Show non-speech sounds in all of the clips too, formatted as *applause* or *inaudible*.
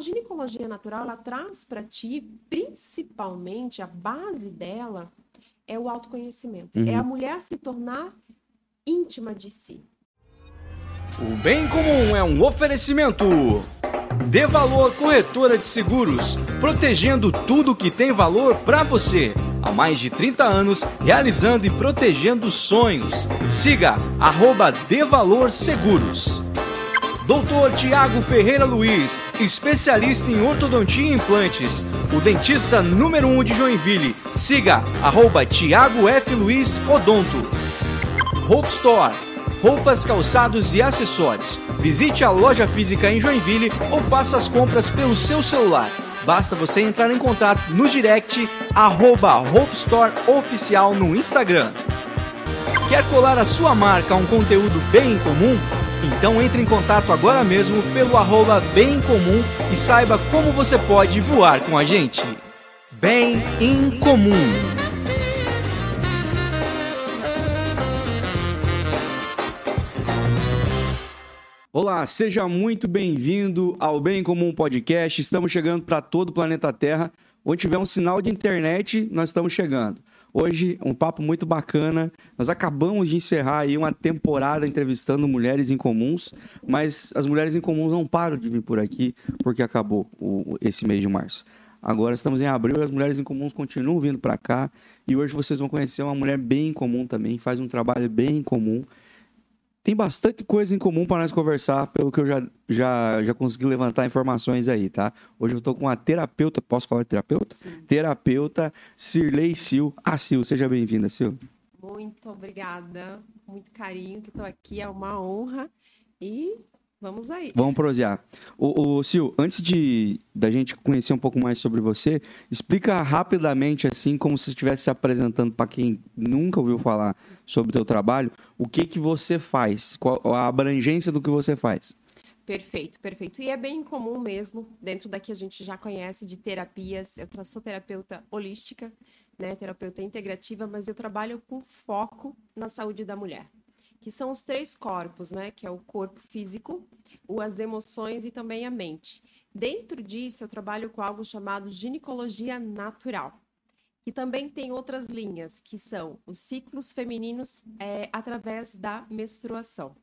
a ginecologia natural, ela traz para ti, principalmente, a base dela é o autoconhecimento. Uhum. É a mulher se tornar íntima de si. O Bem Comum é um oferecimento. Dê Valor Corretora de Seguros, protegendo tudo que tem valor para você. Há mais de 30 anos, realizando e protegendo sonhos. Siga arroba Valor Seguros. Doutor Tiago Ferreira Luiz, especialista em ortodontia e implantes. O dentista número 1 um de Joinville. Siga arroba Tiago F. Luiz Odonto. Hope Store. Roupas, calçados e acessórios. Visite a loja física em Joinville ou faça as compras pelo seu celular. Basta você entrar em contato no direct arroba Hope Store Oficial no Instagram. Quer colar a sua marca a um conteúdo bem comum? Então entre em contato agora mesmo pelo arroba bem comum e saiba como você pode voar com a gente. Bem em comum. Olá, seja muito bem-vindo ao Bem em Comum Podcast. Estamos chegando para todo o planeta Terra. Onde tiver um sinal de internet, nós estamos chegando. Hoje, um papo muito bacana. Nós acabamos de encerrar aí uma temporada entrevistando mulheres em comuns, mas as mulheres em comuns não param de vir por aqui porque acabou o- esse mês de março. Agora estamos em abril e as mulheres em comuns continuam vindo para cá. E hoje vocês vão conhecer uma mulher bem comum também, faz um trabalho bem comum. Tem bastante coisa em comum para nós conversar, pelo que eu já, já, já consegui levantar informações aí, tá? Hoje eu tô com a terapeuta, posso falar de terapeuta? Sim. Terapeuta Cirlei Sil. Ah, Sil, seja bem-vinda, Sil. Muito obrigada, muito carinho que estou aqui, é uma honra. E vamos aí. Vamos prosear. O, o Sil, antes de da gente conhecer um pouco mais sobre você, explica rapidamente, assim, como se estivesse se apresentando para quem nunca ouviu falar sobre o teu trabalho, o que que você faz, qual a abrangência do que você faz. Perfeito, perfeito. E é bem comum mesmo, dentro daqui a gente já conhece de terapias. Eu sou terapeuta holística, né, terapeuta integrativa, mas eu trabalho com foco na saúde da mulher, que são os três corpos, né, que é o corpo físico, as emoções e também a mente. Dentro disso, eu trabalho com algo chamado ginecologia natural, que também tem outras linhas, que são os ciclos femininos é, através da menstruação.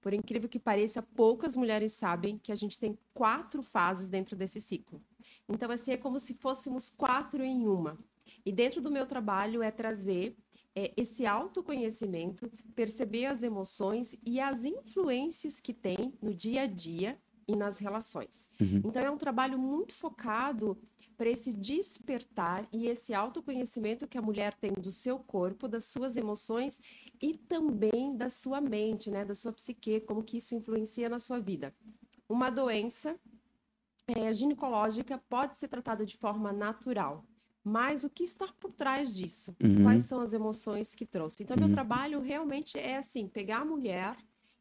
Por incrível que pareça, poucas mulheres sabem que a gente tem quatro fases dentro desse ciclo. Então, assim, é como se fôssemos quatro em uma. E dentro do meu trabalho é trazer é, esse autoconhecimento, perceber as emoções e as influências que tem no dia a dia e nas relações. Uhum. Então, é um trabalho muito focado para esse despertar e esse autoconhecimento que a mulher tem do seu corpo, das suas emoções e também da sua mente, né, da sua psique, como que isso influencia na sua vida. Uma doença eh, ginecológica pode ser tratada de forma natural, mas o que está por trás disso? Uhum. Quais são as emoções que trouxe? Então, meu Uhum. trabalho realmente é assim, pegar a mulher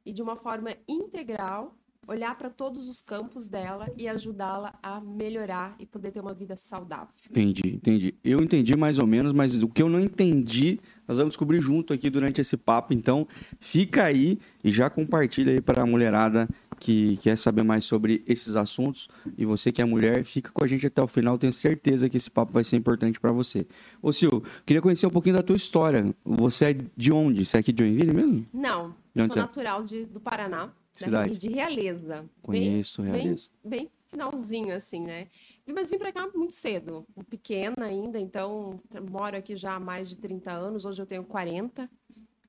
e de uma forma integral olhar para todos os campos dela e ajudá-la a melhorar e poder ter uma vida saudável. Entendi, entendi. Eu entendi mais ou menos, mas o que eu não entendi, nós vamos descobrir junto aqui durante esse papo. Então, fica aí e já compartilha aí para a mulherada que quer saber mais sobre esses assuntos. E você que é mulher, fica com a gente até o final. Tenho certeza que esse papo vai ser importante para você. Ô, Sil, queria conhecer um pouquinho da tua história. Você é de onde? Você é aqui de Joinville mesmo? Não, onde sou é? natural de, do Paraná, Cidade? daqui de Realeza. Conheço, bem, realizo. bem finalzinho, assim, né? Mas vim para cá muito cedo, pequena ainda, então moro aqui já há mais de 30 anos, hoje eu tenho 40.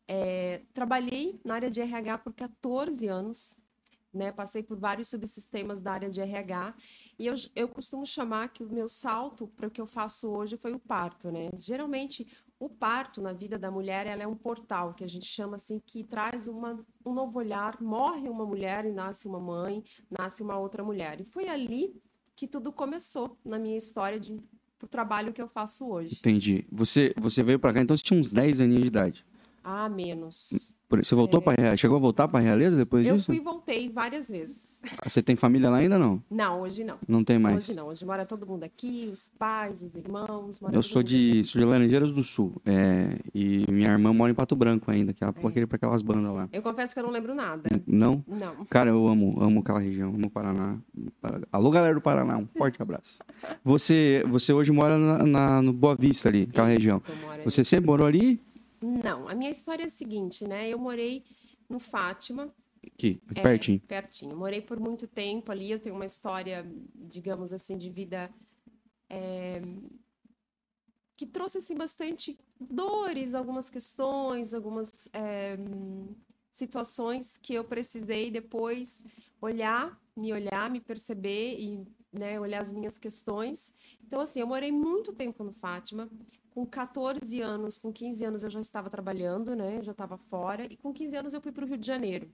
É, trabalhei na área de RH por 14 anos, né? Passei por vários subsistemas da área de RH e eu, eu costumo chamar que o meu salto para o que eu faço hoje foi o parto, né? Geralmente o parto na vida da mulher ela é um portal que a gente chama assim que traz uma, um novo olhar. Morre uma mulher e nasce uma mãe, nasce uma outra mulher. E foi ali que tudo começou na minha história de pro trabalho que eu faço hoje. Entendi. Você, você veio para cá, então você tinha uns 10 aninhos de idade. Ah, menos. Você voltou para Realeza? Chegou a voltar para Realeza depois Eu disso? fui e voltei várias vezes. Você tem família lá ainda não? Não, hoje não. Não tem mais. Hoje não. Hoje mora todo mundo aqui, os pais, os irmãos. Eu sou de, sou de Laranjeiras do Sul. é, e minha irmã mora em Pato Branco ainda, que ela É. queria pra aquelas bandas lá. Eu confesso que eu não lembro nada. Não? Não. Cara, eu amo, amo aquela região, amo o Paraná. Alô, galera do Paraná, um forte abraço. Você, você hoje mora na, na- no Boa Vista ali, aquela região. Isso, eu ali. Você sempre morou ali? Não, a minha história é a seguinte, né? Eu morei no Fátima, Aqui, é, pertinho. pertinho. Morei por muito tempo ali. Eu tenho uma história, digamos assim, de vida é, que trouxe assim bastante dores, algumas questões, algumas é, situações que eu precisei depois olhar, me olhar, me perceber e né, olhar as minhas questões. Então, assim, eu morei muito tempo no Fátima. Com 14 anos, com 15 anos eu já estava trabalhando, né? Eu já estava fora. E com 15 anos eu fui para o Rio de Janeiro.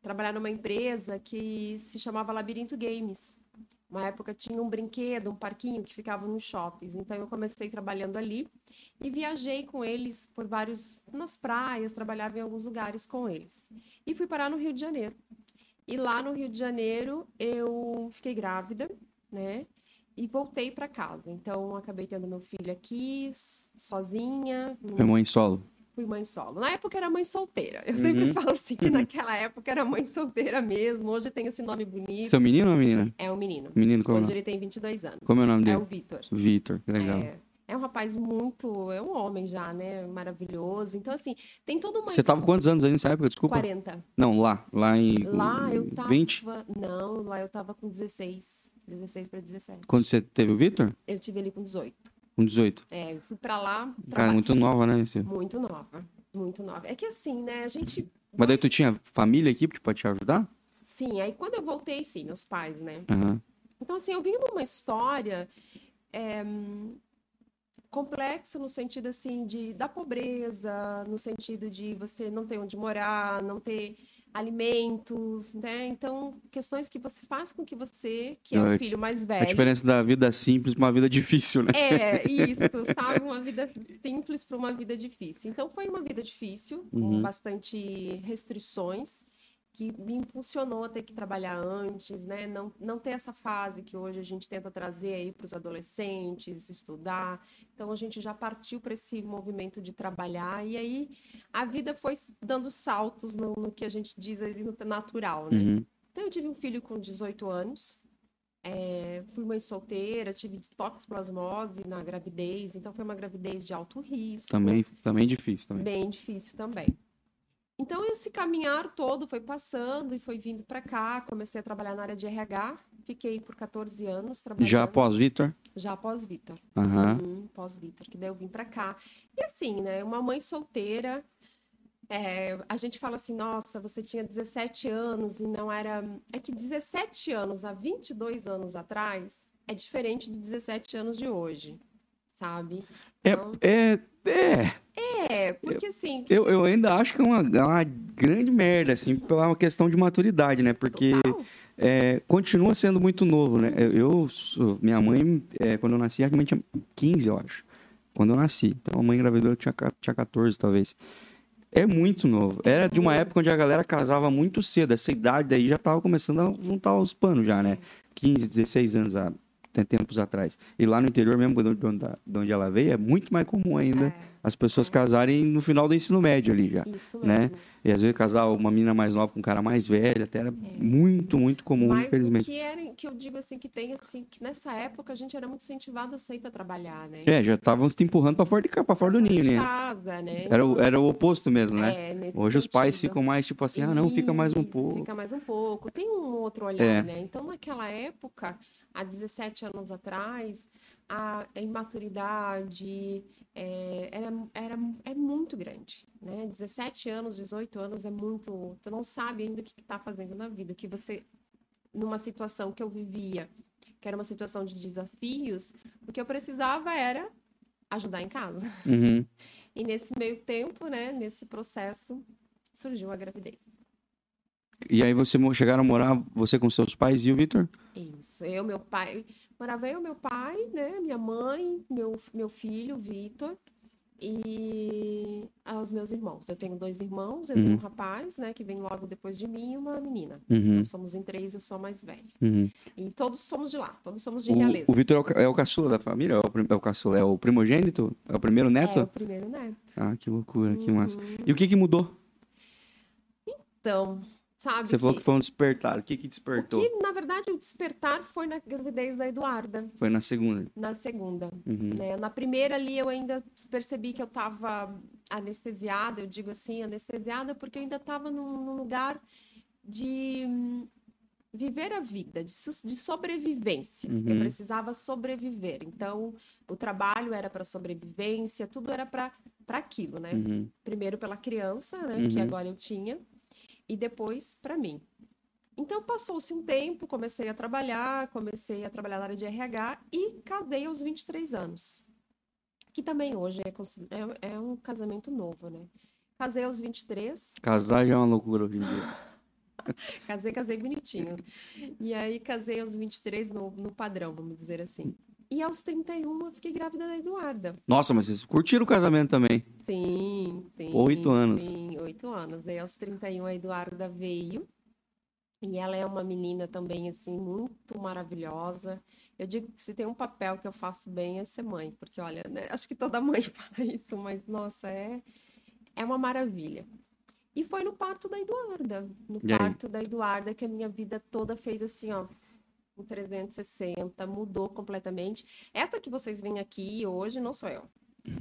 Trabalhar numa empresa que se chamava Labirinto Games. Uma época tinha um brinquedo, um parquinho que ficava nos shoppings. Então eu comecei trabalhando ali e viajei com eles por vários nas praias, trabalhava em alguns lugares com eles. E fui parar no Rio de Janeiro. E lá no Rio de Janeiro eu fiquei grávida, né? E voltei para casa. Então acabei tendo meu filho aqui, sozinha, Foi mãe solo. fui mãe solo. Na época era mãe solteira. Eu sempre Uhum. falo assim que naquela época era mãe solteira mesmo. Hoje tem esse nome bonito. Seu menino ou menina? É um menino. Menino, como é Hoje nome? ele tem 22 anos. Como é o nome É dele? o Vitor. Vitor, que legal. É, é um rapaz muito. É um homem já, né? Maravilhoso. Então, assim, tem toda uma. Você tava quantos anos aí nessa época? Desculpa. 40. Não, lá. Lá em. Lá eu tava. 20? Não, lá eu tava com 16. 16 para 17. Quando você teve o Vitor? Eu tive ele com 18. Com 18. É, eu fui pra lá. Cara, muito nova, né? esse- Muito nova. Muito nova. É que assim, né? A gente. Mas daí tu tinha família aqui pra te ajudar? Sim, aí quando eu voltei, sim, meus pais, né? Aham. Então, assim, eu vim numa história é, complexa no sentido, assim, de, da pobreza, no sentido de você não ter onde morar, não ter alimentos, né? Então, questões que você faz com que você, que é É, o filho mais A velho... diferença da vida simples pra uma vida difícil, né? É, *laughs* isso, sabe? Uma vida simples para uma vida difícil. Então, foi uma vida difícil, com Uhum. bastante restrições, que me impulsionou a ter que trabalhar antes, né? Não, não ter essa fase que hoje a gente tenta trazer aí para os adolescentes, estudar. Então, a gente já partiu para esse movimento de trabalhar, e aí a vida foi dando saltos no, no que a gente diz aí no natural, né? Uhum. Então, eu tive um filho com 18 anos, é, fui mãe solteira, tive toques plasmose na gravidez, então foi uma gravidez de alto risco, Também, também difícil também. bem difícil também. Então, esse caminhar todo foi passando e foi vindo para cá, comecei a trabalhar na área de RH, fiquei por 14 anos trabalhando. Já após Vitor? Já após Vitor. Aham. Uhum, pós-Vitor, que daí eu vim pra cá. E assim, né, uma mãe solteira, é, a gente fala assim, nossa, você tinha 17 anos e não era... É que 17 anos há 22 anos atrás é diferente de 17 anos de hoje, sabe? É, Então, é, é. É, porque assim... Eu, eu ainda acho que é uma, é uma grande merda, assim, pela questão de maturidade, né? Porque é, continua sendo muito novo, né? Eu, minha mãe, é, quando eu nasci, a minha mãe tinha 15, eu acho. Quando eu nasci. Então a mãe engravidou, eu tinha, tinha 14, talvez. É muito novo. Era de uma época onde a galera casava muito cedo. Essa idade daí já tava começando a juntar os panos já, né? 15, 16 anos há tem tempos atrás. E lá no interior mesmo, de onde, de onde ela veio, é muito mais comum ainda é, as pessoas casarem no final do ensino médio ali já. isso né? mesmo. E às vezes casar uma menina mais nova com um cara mais velho, até era muito, muito comum, Mas infelizmente. que, era, que eu digo assim, que tem assim, que nessa época a gente era muito incentivado a sair pra trabalhar, né? É, já estavam te empurrando pra fora de pra fora do ninho, né? casa, né? Era, o- era o oposto mesmo, né? É, Hoje os pais sentido. ficam mais tipo assim, ah, não, fica mais um pouco. Fica mais um pouco. Tem um outro olhar, É. né? Então, naquela época, há 17 anos atrás, a imaturidade é, era, era, é muito grande, né? 17 anos, 18 anos é muito... Tu não sabe ainda o que está fazendo na vida. Que você, numa situação que eu vivia, que era uma situação de desafios, o que eu precisava era ajudar em casa. Uhum. *laughs* E nesse meio tempo, né, nesse processo, surgiu a gravidez. E aí você chegaram a morar, você com seus pais e o Vitor? Isso. Eu, meu pai, morava eu, meu pai, né, minha mãe, meu, meu filho, Vitor. e aos meus irmãos. Eu tenho dois irmãos, eu Uhum. tenho um rapaz, né, que vem logo depois de mim e uma menina. Uhum, Nós somos em três, eu sou a mais velha. uhum. E todos somos de lá, todos somos de realeza. O, o Vitor é o é o caçula da família? É o, é o caçula? É o primogênito? É o primeiro neto? É o primeiro neto. Ah, que loucura, que massa. Uhum. E o que que mudou? Então, sabe Você falou que foi um despertar. O que que o despertou? que, na verdade, o despertar foi na gravidez da Eduarda, Foi na segunda. na segunda. Uhum. né? Na primeira ali eu ainda percebi que eu estava anestesiada, eu digo assim, anestesiada, porque eu ainda estava num, num lugar de hum, viver a vida, de, de sobrevivência. Eu Uhum. precisava sobreviver. Então, o trabalho era para sobrevivência, tudo era para aquilo, né? Uhum. Primeiro pela criança, né, que Uhum. agora eu tinha, e depois para mim. Então passou-se um tempo, comecei a trabalhar, comecei a trabalhar na área de RH e casei aos 23 anos. Que também hoje é, é, é um casamento novo, né? Casei aos 23, Casar já é uma loucura hoje em dia. *laughs* casei, casei bonitinho. E aí casei aos 23 no, no padrão, vamos dizer assim. E aos 31 eu fiquei grávida da Eduarda. Nossa, mas vocês curtiram o casamento também. Sim, sim. Oito anos. Sim, oito anos. Daí aos 31 a Eduarda veio. E ela é uma menina também, assim, muito maravilhosa. Eu digo que se tem um papel que eu faço bem é ser mãe, porque olha, né, acho que toda mãe *laughs* fala isso, mas nossa, é, é uma maravilha. E foi no parto da Eduarda, no E aí? parto da Eduarda que a minha vida toda fez assim, ó, 360, mudou completamente. Essa que vocês veem aqui hoje não sou eu.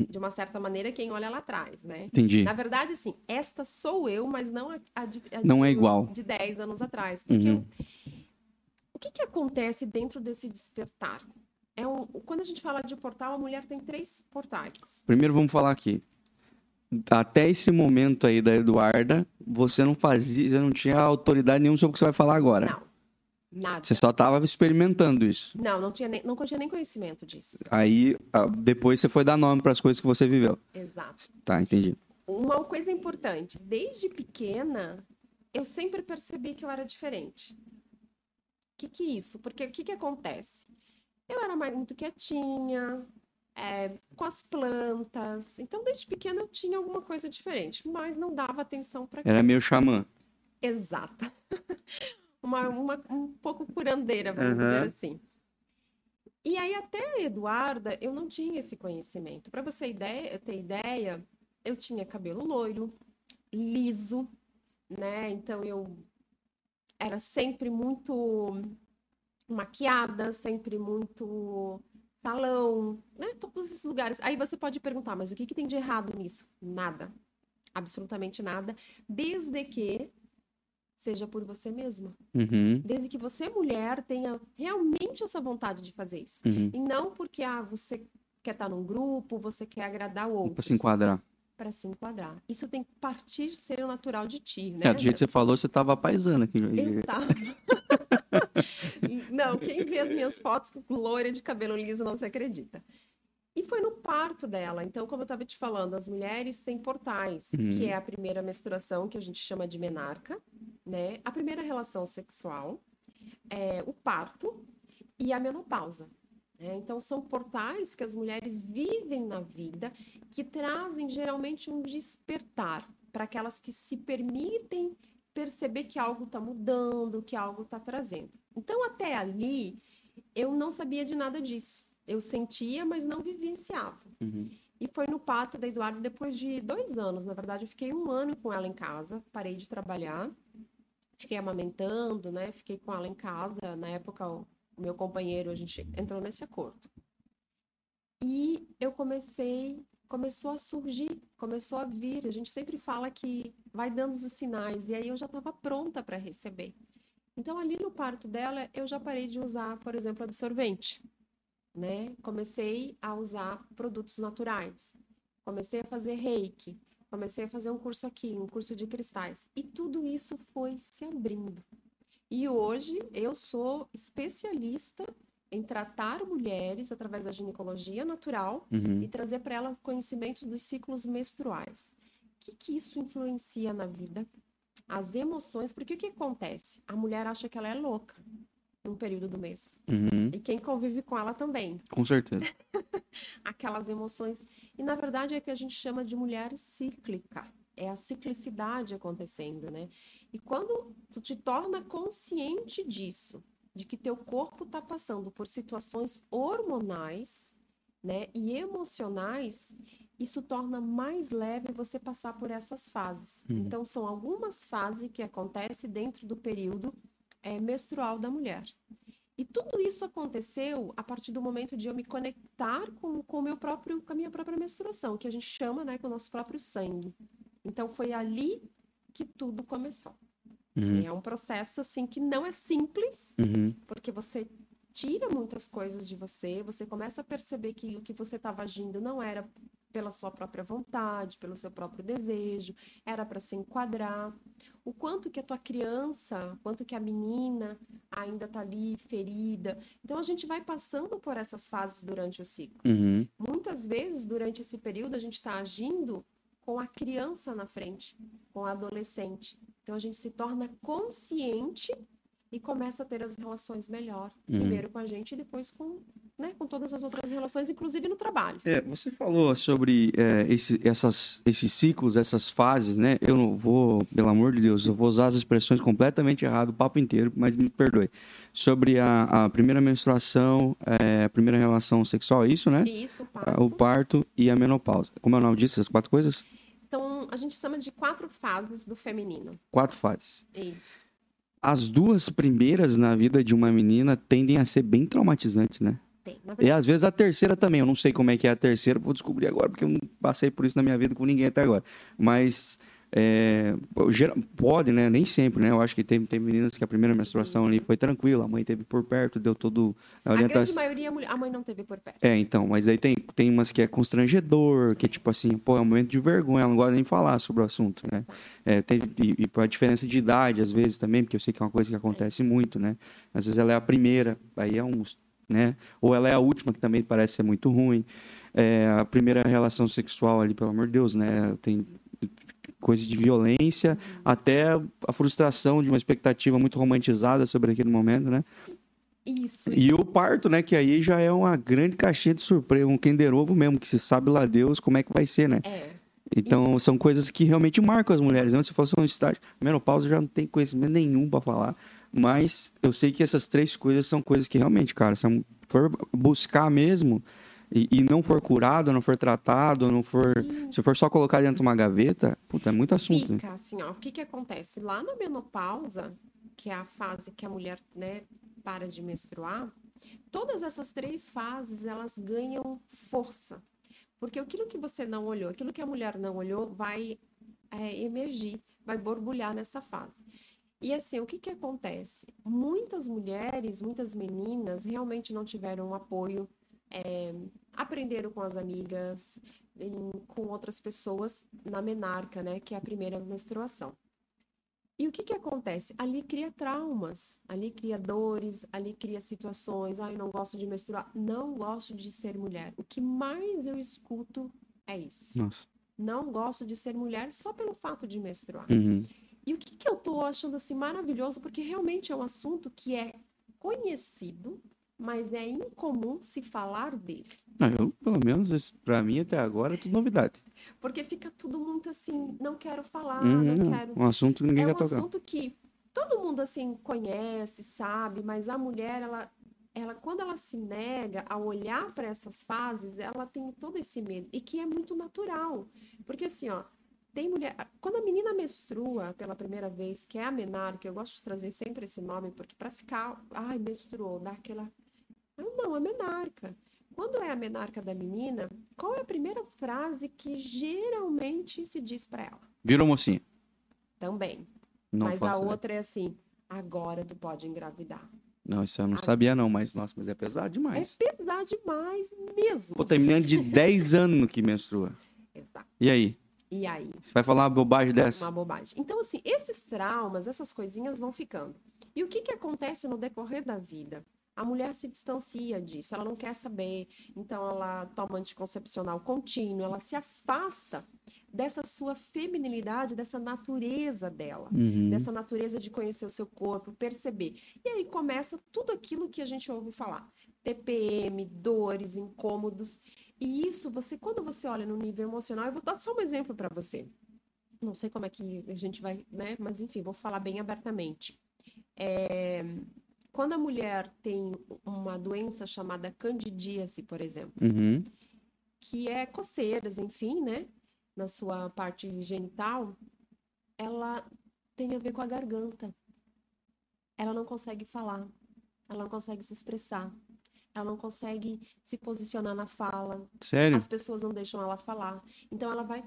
De uma certa maneira, quem olha lá atrás, né? Entendi. Na verdade, assim, esta sou eu, mas não a, a de, a Não é de- igual. De 10 anos atrás. Porque Uhum. o que, que acontece dentro desse despertar? É um, quando a gente fala de portal, a mulher tem três portais. Primeiro vamos falar aqui. Até esse momento aí da Eduarda, você não fazia, você não tinha autoridade nenhuma sobre o que você vai falar agora. Não, nada. Você só estava experimentando isso. Não, não tinha nem, não tinha nem conhecimento disso. Aí, ah, depois você foi dar nome para as coisas que você viveu. Exato. Tá, entendi. Uma coisa importante, desde pequena, eu sempre percebi que eu era diferente. O que que é isso? Porque o que que acontece? Eu era mais muito quietinha, é, com as plantas. Então, desde pequena eu tinha alguma coisa diferente, mas não dava atenção para Era meio xamã. Exata. *laughs* Uma, uma- um pouco curandeira, vamos Aham. dizer assim. E aí, até a Eduarda, eu não tinha esse conhecimento. Para você ideia, ter ideia, eu tinha cabelo loiro, liso, né? Então, eu era sempre muito maquiada, sempre muito salão, né? Todos esses lugares. Aí você pode perguntar, mas o que que tem de errado nisso? Nada. Absolutamente nada. Desde que seja por você mesma. Uhum, Desde que você, mulher, tenha realmente essa vontade de fazer isso. uhum. E não porque ah, você quer estar num grupo, você quer agradar o outro. Pra se enquadrar. Para se enquadrar. Isso tem que partir ser o natural de ti, né? É, do jeito que você falou, você tava paisana aqui. Eu tava. *laughs* *laughs* Não, quem vê as minhas fotos com loira de cabelo liso não se acredita. E foi no parto dela. Então, como eu estava te falando, as mulheres têm portais, Uhum. que é a primeira menstruação, que a gente chama de menarca, né? A primeira relação sexual, é o parto e a menopausa. né? Então, são portais que as mulheres vivem na vida, que trazem geralmente um despertar para aquelas que se permitem perceber que algo está mudando, que algo está trazendo. Então, até ali, eu não sabia de nada disso. Eu sentia, mas não vivenciava. Uhum. E foi no parto da Eduardo depois de dois anos. Na verdade, eu fiquei um ano com ela em casa, parei de trabalhar, fiquei amamentando, né? Fiquei com ela em casa. Na época, o o meu companheiro, a gente entrou nesse acordo. E eu comecei, começou a surgir, começou a vir. A gente sempre fala que vai dando os sinais, e aí eu já estava pronta para receber. Então, ali no parto dela, eu já parei de usar, por exemplo, absorvente né? Comecei a usar produtos naturais. Comecei a fazer reiki. Comecei a fazer um curso aqui, um curso de cristais. E tudo isso foi se abrindo. E hoje eu sou especialista em tratar mulheres através da ginecologia natural Uhum. e trazer para elas conhecimentos dos ciclos menstruais. O que, que isso influencia na vida? As emoções, porque o que acontece? A mulher acha que ela é louca num período do mês. Uhum. E quem convive com ela também. Com certeza. *laughs* aquelas emoções. E na verdade é que a gente chama de mulher cíclica. É a ciclicidade acontecendo, né? E quando tu te torna consciente disso, de que teu corpo está passando por situações hormonais, né, e emocionais, isso torna mais leve você passar por essas fases. Uhum. Então, são algumas fases que acontecem dentro do período é, menstrual da mulher. E tudo isso aconteceu a partir do momento de eu me conectar com, com, meu próprio, com a minha própria menstruação, que a gente chama né, com o nosso próprio sangue. Então, foi ali que tudo começou. Uhum. É um processo, assim, que não é simples, uhum. porque você tira muitas coisas de você, você começa a perceber que o que você estava agindo não era pela sua própria vontade, pelo seu próprio desejo, era para se enquadrar. O quanto que a tua criança, quanto que a menina ainda está ali ferida. Então a gente vai passando por essas fases durante o ciclo. Uhum. Muitas vezes, durante esse período, a gente está agindo com a criança na frente, com a adolescente. Então a gente se torna consciente e começa a ter as relações melhor, uhum. primeiro com a gente e depois com, né, com todas as outras relações, inclusive no trabalho. É, você falou sobre é, esse, essas, esses ciclos, essas fases, né? Eu não vou, pelo amor de Deus, eu vou usar as expressões completamente errado o papo inteiro, mas me perdoe. Sobre a, a primeira menstruação, é, a primeira relação sexual, é isso, né? Isso, o parto. O parto e a menopausa. Como é o nome disso, essas quatro coisas? Então, a gente chama de quatro fases do feminino. Quatro fases. Isso as duas primeiras na vida de uma menina tendem a ser bem traumatizantes, né? Tem, e às vezes a terceira também. Eu não sei como é que é a terceira, vou descobrir agora, porque eu não passei por isso na minha vida com ninguém até agora. Mas é, pode, né? Nem sempre, né? Eu acho que tem, tem meninas que a primeira menstruação ali foi tranquila, a mãe teve por perto, deu todo a orientação. A grande maioria a mãe não teve por perto. É, então, mas aí tem, tem umas que é constrangedor, que é tipo assim, pô, é um momento de vergonha, ela não gosta nem de falar sobre o assunto, né? É, tem, e, e a diferença de idade, às vezes, também, porque eu sei que é uma coisa que acontece muito, né? Às vezes ela é a primeira, aí é um, né? Ou ela é a última, que também parece ser muito ruim. É, a primeira relação sexual ali, pelo amor de Deus, né? Tem coisa de violência, até a frustração de uma expectativa muito romantizada sobre aquele momento, né? Isso. E o parto, né? Que aí já é uma grande caixinha de surpresa, um Kinder Ovo mesmo, que se sabe lá Deus como é que vai ser, né? É. Então, e... são coisas que realmente marcam as mulheres. Né? Se fosse um estágio, menopausa já não tem conhecimento nenhum para falar. Mas eu sei que essas três coisas são coisas que realmente, cara, se for buscar mesmo, e, e, não for curado, não for tratado, não for. Se for só colocar dentro de uma gaveta, puta, é muito assunto. Fica assim, ó. O que que acontece? Lá na menopausa, que é a fase que a mulher, né, para de menstruar, todas essas três fases elas ganham força. Porque aquilo que você não olhou, aquilo que a mulher não olhou, vai é, emergir, vai borbulhar nessa fase. E assim, o que, que acontece? Muitas mulheres, muitas meninas realmente não tiveram um apoio é, aprenderam com as amigas, em, com outras pessoas na menarca, né, que é a primeira menstruação. E o que, que acontece? Ali cria traumas, ali cria dores, ali cria situações. Ah, eu não gosto de menstruar, não gosto de ser mulher. O que mais eu escuto é isso. Nossa. Não gosto de ser mulher só pelo fato de menstruar. Uhum. E o que, que eu tô achando assim maravilhoso, porque realmente é um assunto que é conhecido, mas é incomum se falar dele. Ah, eu, pelo menos, para mim até agora é tudo novidade. Porque fica tudo muito assim, não quero falar, uhum, não quero. Um assunto que ninguém é quer um tocar. É um assunto que todo mundo assim conhece, sabe, mas a mulher, ela, ela quando ela se nega a olhar para essas fases, ela tem todo esse medo e que é muito natural, porque assim, ó, tem mulher. Quando a menina menstrua pela primeira vez, que é a menarca, eu gosto de trazer sempre esse nome, porque para ficar. Ai, menstruou, dá aquela não, a menarca. Quando é a menarca da menina, qual é a primeira frase que geralmente se diz para ela? Virou mocinha. Também. Não mas a outra é assim: agora tu pode engravidar. Não, isso eu não sabia, não, mas nossa, mas é pesado demais. É pesado demais mesmo. Pô, tem menina de *laughs* 10 anos que menstrua. Exato. E aí? E aí? Você vai falar uma bobagem dessa? Uma bobagem. Então, assim, esses traumas, essas coisinhas vão ficando. E o que, que acontece no decorrer da vida? a mulher se distancia disso, ela não quer saber, então ela toma anticoncepcional contínuo, ela se afasta dessa sua feminilidade, dessa natureza dela, uhum. dessa natureza de conhecer o seu corpo, perceber. E aí começa tudo aquilo que a gente ouve falar. TPM, dores, incômodos. E isso, você, quando você olha no nível emocional, eu vou dar só um exemplo para você. Não sei como é que a gente vai, né? Mas enfim, vou falar bem abertamente. É, quando a mulher tem uma doença chamada candidíase, por exemplo, Uhum. que é coceiras, enfim, né? Na sua parte genital, ela tem a ver com a garganta. Ela não consegue falar, ela não consegue se expressar, ela não consegue se posicionar na fala, Sério? as pessoas não deixam ela falar. Então ela vai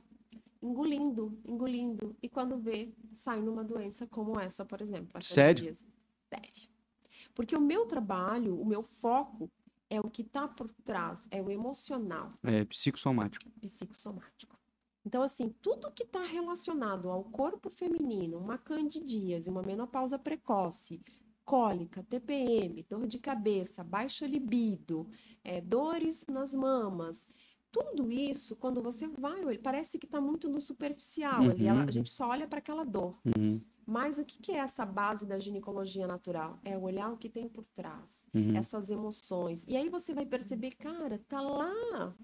engolindo, engolindo, e quando vê, sai numa doença como essa, por exemplo. Sério? Sério. Porque o meu trabalho, o meu foco é o que está por trás, é o emocional É psicossomático. psicossomático. Então, assim, tudo que está relacionado ao corpo feminino, uma candidíase, uma menopausa precoce, cólica, TPM, dor de cabeça, baixa libido, eh, dores nas mamas, tudo isso, quando você vai, parece que está muito no superficial ali, ela- Uhum. a gente só olha para aquela dor. Uhum. Mas o que, que é essa base da ginecologia natural? É olhar o que tem por trás Uhum. essas emoções. E aí você vai perceber, cara, tá lá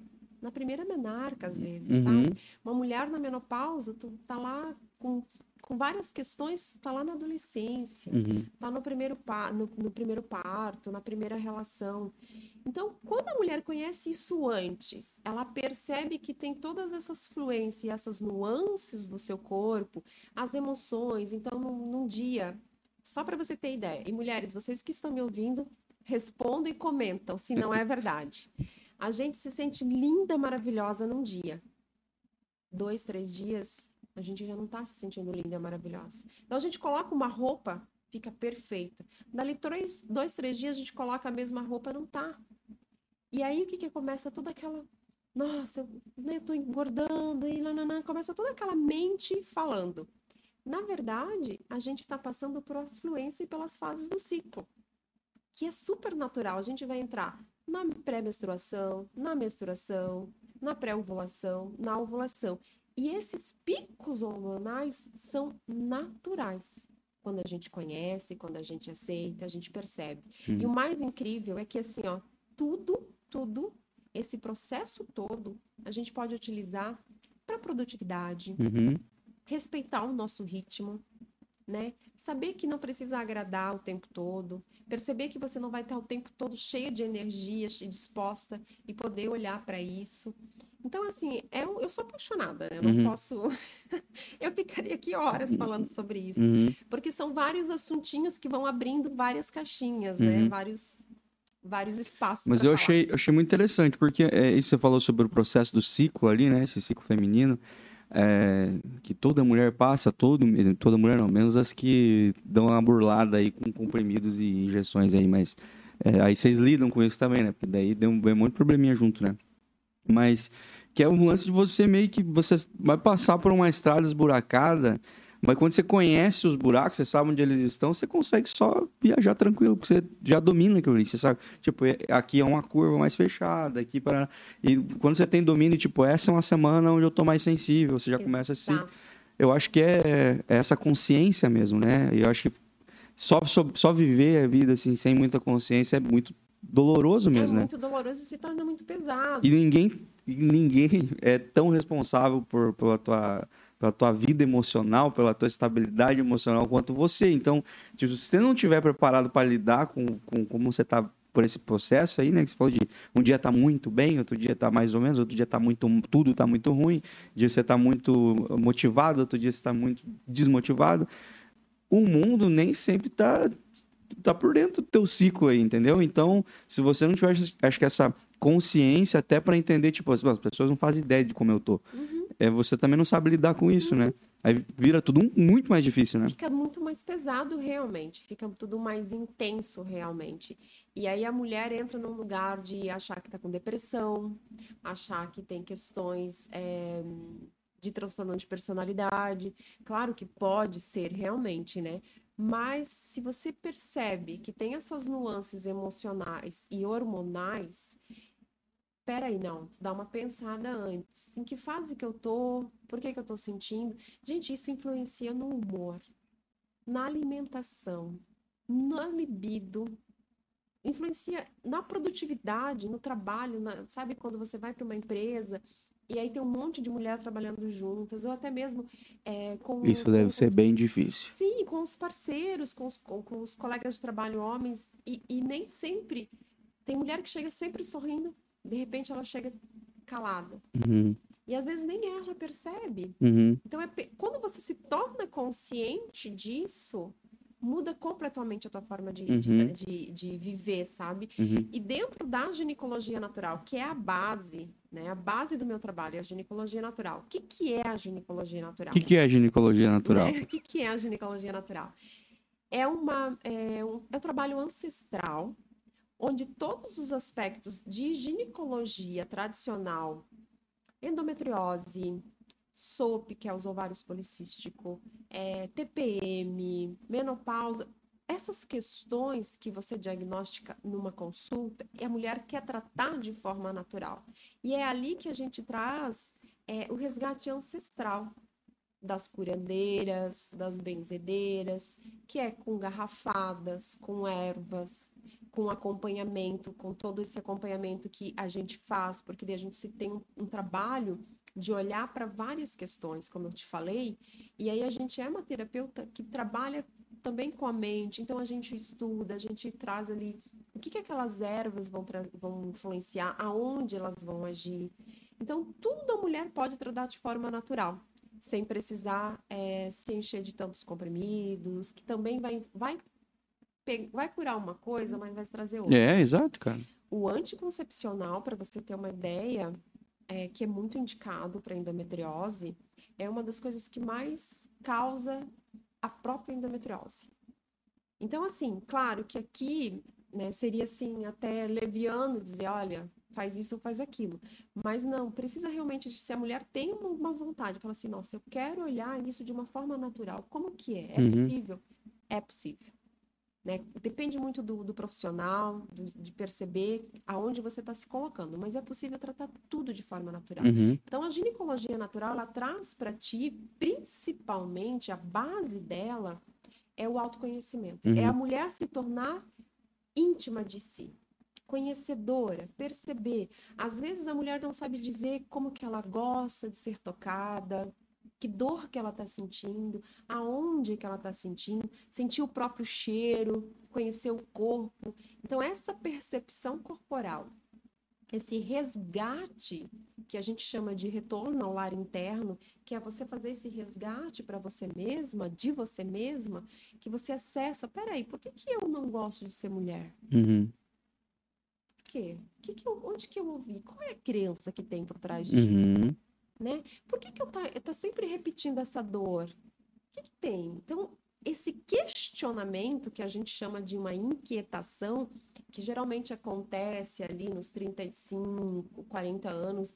na primeira menarca, às vezes, Uhum. sabe? Uma mulher na menopausa, tu tá lá com, com várias questões, tá lá na adolescência, Uhum. tá no primeiro, no, no primeiro parto, na primeira relação. Então, quando a mulher conhece isso antes, ela percebe que tem todas essas fluências, essas nuances do seu corpo, as emoções. Então, num, num dia, só para você ter ideia, e mulheres, vocês que estão me ouvindo, respondam e comentam se não é verdade. A gente se sente linda, maravilhosa num dia. Dois, três dias, a gente já não tá se sentindo linda, maravilhosa. Então a gente coloca uma roupa, fica perfeita. Dali três, dois, três dias a gente coloca a mesma roupa, não tá. E aí o que que começa toda aquela, nossa, eu, né, tô engordando e nananã, começa toda aquela mente falando. Na verdade, a gente está passando por afluência e pelas fases do ciclo, que é super natural. A gente vai entrar na pré-menstruação, na menstruação, na pré-ovulação, na ovulação. E esses picos hormonais são naturais. Quando a gente conhece, quando a gente aceita, a gente percebe. E o mais incrível é que assim, ó, tudo, tudo, esse processo todo, a gente pode utilizar para produtividade, Uhum. respeitar o nosso ritmo, né? Saber que não precisa agradar o tempo todo, perceber que você não vai estar o tempo todo cheia de energia, disposta e poder olhar para isso. Então, assim, é um- eu sou apaixonada, né? eu não Uhum. posso. *laughs* eu ficaria aqui horas falando sobre isso, Uhum. porque são vários assuntinhos que vão abrindo várias caixinhas, né? Uhum. Vários, vários espaços. Mas eu falar. achei, eu achei muito interessante, porque é, isso você falou sobre o processo do ciclo ali, né? Esse ciclo feminino, é, que toda mulher passa, todo, toda mulher não, menos as que dão uma burlada aí com comprimidos e injeções aí, mas é, aí vocês lidam com isso também, né? Porque daí deu um, vem um monte de probleminha junto, né? Mas que é um lance de você meio que você vai passar por uma estrada esburacada, mas quando você conhece os buracos, você sabe onde eles estão, você consegue só viajar tranquilo, porque você já domina aquilo ali, você sabe, tipo, é- aqui é uma curva mais fechada, aqui para e quando você tem domínio, tipo, essa é uma semana onde eu tô mais sensível, você já começa a se eu acho que é, é essa consciência mesmo, né? E eu acho que só, só, só viver a vida assim, sem muita consciência é muito doloroso É mesmo, né? muito doloroso e se torna muito pesado. E ninguém, ninguém é tão responsável por, pela, tua, pela tua vida emocional, pela tua estabilidade emocional quanto você. Então, se você não estiver preparado para lidar com, com como você está por esse processo aí, né? Que você falou de um dia tá muito bem, outro dia tá mais ou menos, outro dia tá muito, tudo tá muito ruim, um dia você tá muito motivado, outro dia você tá muito desmotivado. O mundo nem sempre tá tá por dentro do teu ciclo aí, entendeu? Então, se você não tiver, acho que essa consciência até para entender, tipo, as as pessoas não fazem ideia de como eu tô. Uhum. É, você também não sabe lidar com isso, né? Aí vira tudo um- muito mais difícil, né? Fica muito mais pesado realmente, fica tudo mais intenso realmente. E aí a mulher entra num lugar de achar que tá com depressão, achar que tem questões é, de transtorno de personalidade. Claro que pode ser realmente, né? Mas se você percebe que tem essas nuances emocionais e hormonais, peraí, não, dá uma pensada antes. Em que fase que eu tô? Por que que eu tô sentindo? Gente, isso influencia no humor, na alimentação, na libido, influencia na produtividade, no trabalho, na- sabe quando você vai para uma empresa e aí tem um monte de mulher trabalhando juntas, ou até mesmo é, com Isso com deve os- ser bem difícil. Sim, com os parceiros, com os, com, com os colegas de trabalho homens, e, e nem sempre. Tem mulher que chega sempre sorrindo, de repente ela chega calada. Uhum, E às vezes nem ela percebe. uhum, Então, é, quando você se torna consciente disso, muda completamente a tua forma de, de- Uhum. de, de viver, sabe? uhum. E dentro da ginecologia natural, que é a base, né? A base do meu trabalho é a ginecologia natural. O que, que é a ginecologia O natural? que, que é ginecologia natural? *laughs* O que, que é a ginecologia natural? É, uma, é, um, é um trabalho ancestral, onde todos os aspectos de ginecologia tradicional, endometriose, SOP, que é os ovários policístico, é, TPM, menopausa, essas questões que você diagnostica numa consulta, e a mulher quer tratar de forma natural. E é ali que a gente traz é, o resgate ancestral das curandeiras, das benzedeiras, que é com garrafadas, com ervas, com acompanhamento, com todo esse acompanhamento que a gente faz, porque a gente se tem um, um trabalho de olhar para várias questões, como eu te falei, e aí a gente é uma terapeuta que trabalha também com a mente, então a gente estuda, a gente traz ali o que, que aquelas ervas vão, vão influenciar, aonde elas vão agir. Então, tudo a mulher pode tratar de forma natural sem precisar eh, se encher de tantos comprimidos, que também vai, vai, vai curar uma coisa, mas vai trazer outra. É, exato, cara. O anticoncepcional, para você ter uma ideia, é, que é muito indicado para endometriose, é uma das coisas que mais causa a própria endometriose. Então, assim, claro que aqui né, seria assim até leviano dizer, olha, faz isso ou faz aquilo. Mas não, precisa realmente, se a mulher tem uma, vontade, fala assim, nossa, eu quero olhar isso de uma forma natural. Como que é? É Uhum. possível? É possível. Né? Depende muito do, do profissional, do- de perceber aonde você está se colocando, mas é possível tratar tudo de forma natural. Uhum, Então, a ginecologia natural, ela traz para ti, principalmente, a base dela é o autoconhecimento. Uhum. É a mulher se tornar íntima de si, conhecedora, perceber. Às vezes a mulher não sabe dizer como que ela gosta de ser tocada, que dor que ela está sentindo, aonde que ela está sentindo, sentir o próprio cheiro, conhecer o corpo. Então, essa percepção corporal, esse resgate que a gente chama de retorno ao lar interno, que é você fazer esse resgate para você mesma, de você mesma, que você acessa. Peraí, por que, que eu não gosto de ser mulher? uhum, Por quê? Que que eu, onde que eu ouvi? Qual é a crença que tem por trás disso? uhum, né? Por que, que eu tá, eu tá sempre repetindo essa dor? O que, que tem? Então, esse questionamento que a gente chama de uma inquietação, que geralmente acontece ali nos 35, 40 anos,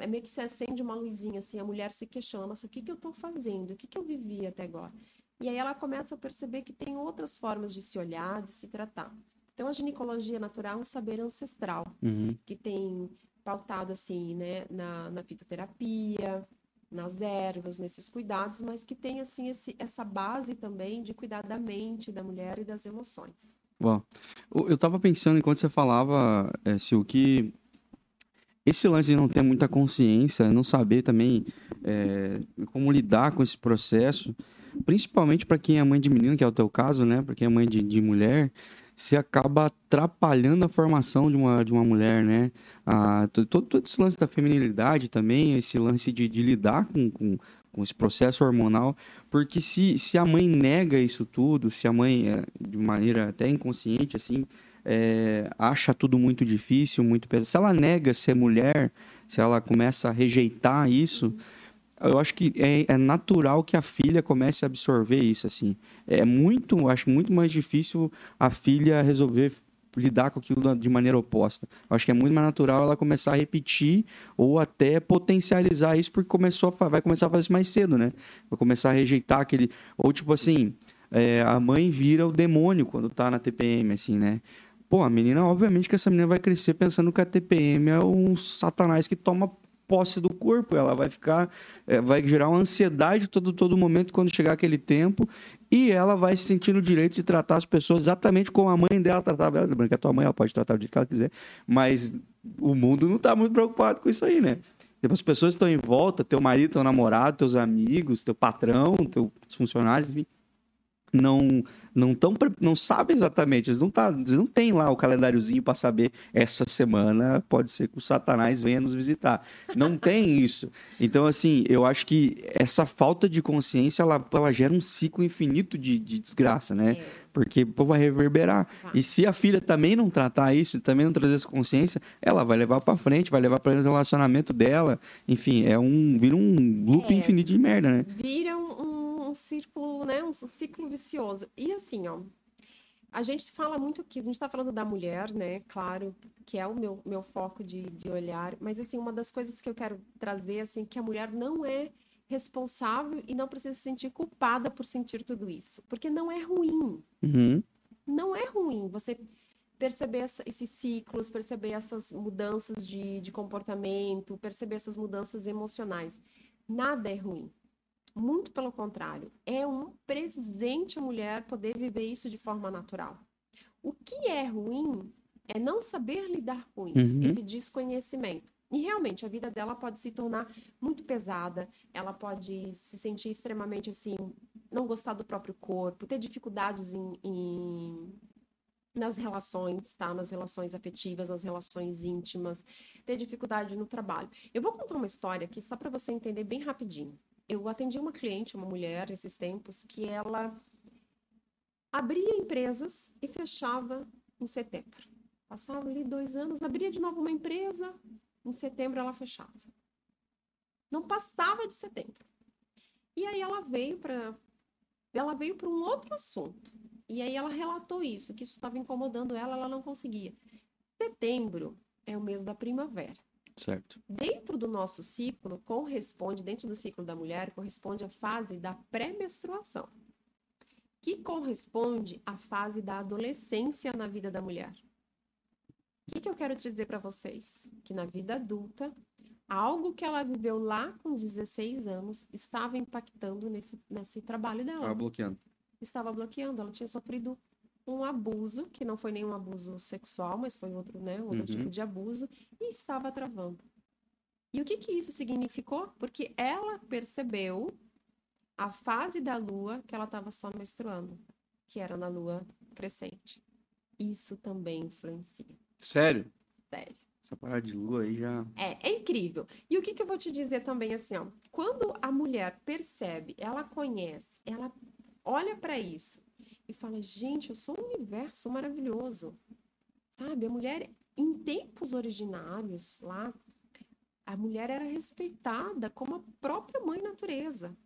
é meio que se acende uma luzinha assim, a mulher se questiona, nossa, o que, que eu estou fazendo? O que, que eu vivi até agora? E aí ela começa a perceber que tem outras formas de se olhar, de se tratar. Então, a ginecologia natural é um saber ancestral uhum. que tem pautado assim, né, na, na fitoterapia, nas ervas, nesses cuidados, mas que tem assim esse, essa base também de cuidar da mente da mulher e das emoções. Bom, eu eu tava pensando enquanto você falava, é, Sil, que esse lance de não ter muita consciência, não saber também é, como lidar com esse processo, principalmente para quem é mãe de menino, que é o teu caso, né? Para quem é mãe de, de mulher, se acaba atrapalhando a formação de uma, de uma mulher, né? Ah, to- todo, todo esse lance da feminilidade também, esse lance de, de lidar com, com, com esse processo hormonal, porque se, se a mãe nega isso tudo, se a mãe, é, de maneira até inconsciente, assim, é, acha tudo muito difícil, muito pesado, se ela nega ser mulher, se ela começa a rejeitar isso, eu acho que é, é natural que a filha comece a absorver isso, assim. É muito, acho muito mais difícil a filha resolver lidar com aquilo de maneira oposta. Eu acho que é muito mais natural ela começar a repetir ou até potencializar isso porque começou a vai começar a fazer isso mais cedo, né? Vai começar a rejeitar aquele ou tipo assim, é, a mãe vira o demônio quando tá na TPM, assim, né? Pô, a menina, obviamente que essa menina vai crescer pensando que a TPM é um satanás que toma posse do corpo, ela vai ficar, é, vai gerar uma ansiedade todo todo momento quando chegar aquele tempo E ela vai se sentir no direito de tratar as pessoas exatamente como a mãe dela tratava ela. Lembrando que a tua mãe ela pode tratar do jeito que ela quiser, mas o mundo não está muito preocupado com isso aí, né? As pessoas estão em volta, teu marido, teu namorado, teus amigos, teu patrão, teus funcionários, enfim, não não tão não sabem exatamente, eles não tá, eles não têm lá o calendáriozinho para saber essa semana pode ser que o Satanás venha nos visitar. Não tem isso. Então assim, eu acho que essa falta de consciência ela, ela gera um ciclo infinito de, de desgraça, né? É. Porque pô, vai reverberar. Tá. E se a filha também não tratar isso, também não trazer essa consciência, ela vai levar para frente, vai levar para o relacionamento dela. Enfim, é um vira um loop é. infinito de merda, né? Vira um um círculo, né? Um ciclo vicioso. E assim, ó, a gente fala muito que a gente está falando da mulher, né? Claro, que é o meu, meu foco de, de olhar, mas assim, uma das coisas que eu quero trazer, assim, que a mulher não é responsável e não precisa se sentir culpada por sentir tudo isso, porque não é ruim. Uhum. Não é ruim você perceber essa, esses ciclos, perceber essas mudanças de, de comportamento, perceber essas mudanças emocionais. Nada é ruim. Muito pelo contrário, é um presente a mulher poder viver isso de forma natural. O que é ruim é não saber lidar com isso, uhum. esse desconhecimento. E realmente a vida dela pode se tornar muito pesada, ela pode se sentir extremamente assim, não gostar do próprio corpo, ter dificuldades em, em nas relações, tá? Nas relações afetivas, nas relações íntimas, ter dificuldade no trabalho. Eu vou contar uma história aqui só para você entender bem rapidinho eu atendi uma cliente, uma mulher, esses tempos, que ela abria empresas e fechava em setembro. Passava ali dois anos, abria de novo uma empresa, em setembro ela fechava. Não passava de setembro. E aí ela veio para ela veio para um outro assunto. E aí ela relatou isso, que isso estava incomodando ela, ela não conseguia. Setembro é o mês da primavera. Certo. Dentro do nosso ciclo, corresponde, dentro do ciclo da mulher, corresponde a fase da pré-menstruação, que corresponde à fase da adolescência na vida da mulher. O que, que eu quero te dizer para vocês? Que na vida adulta, algo que ela viveu lá com 16 anos estava impactando nesse, nesse trabalho dela. Estava bloqueando. Estava bloqueando. Ela tinha sofrido um abuso, que não foi nenhum abuso sexual, mas foi outro, né, outro uhum. tipo de abuso, e estava travando. E o que, que isso significou? Porque ela percebeu a fase da lua que ela estava só menstruando, que era na lua crescente. Isso também influencia. Sério? Sério. Essa parada de lua aí já. É, é incrível. E o que, que eu vou te dizer também assim, ó? Quando a mulher percebe, ela conhece, ela olha para isso e fala: gente, eu sou um universo maravilhoso. Sabe? A mulher, em tempos originários, lá, a mulher era respeitada como a própria mãe natureza,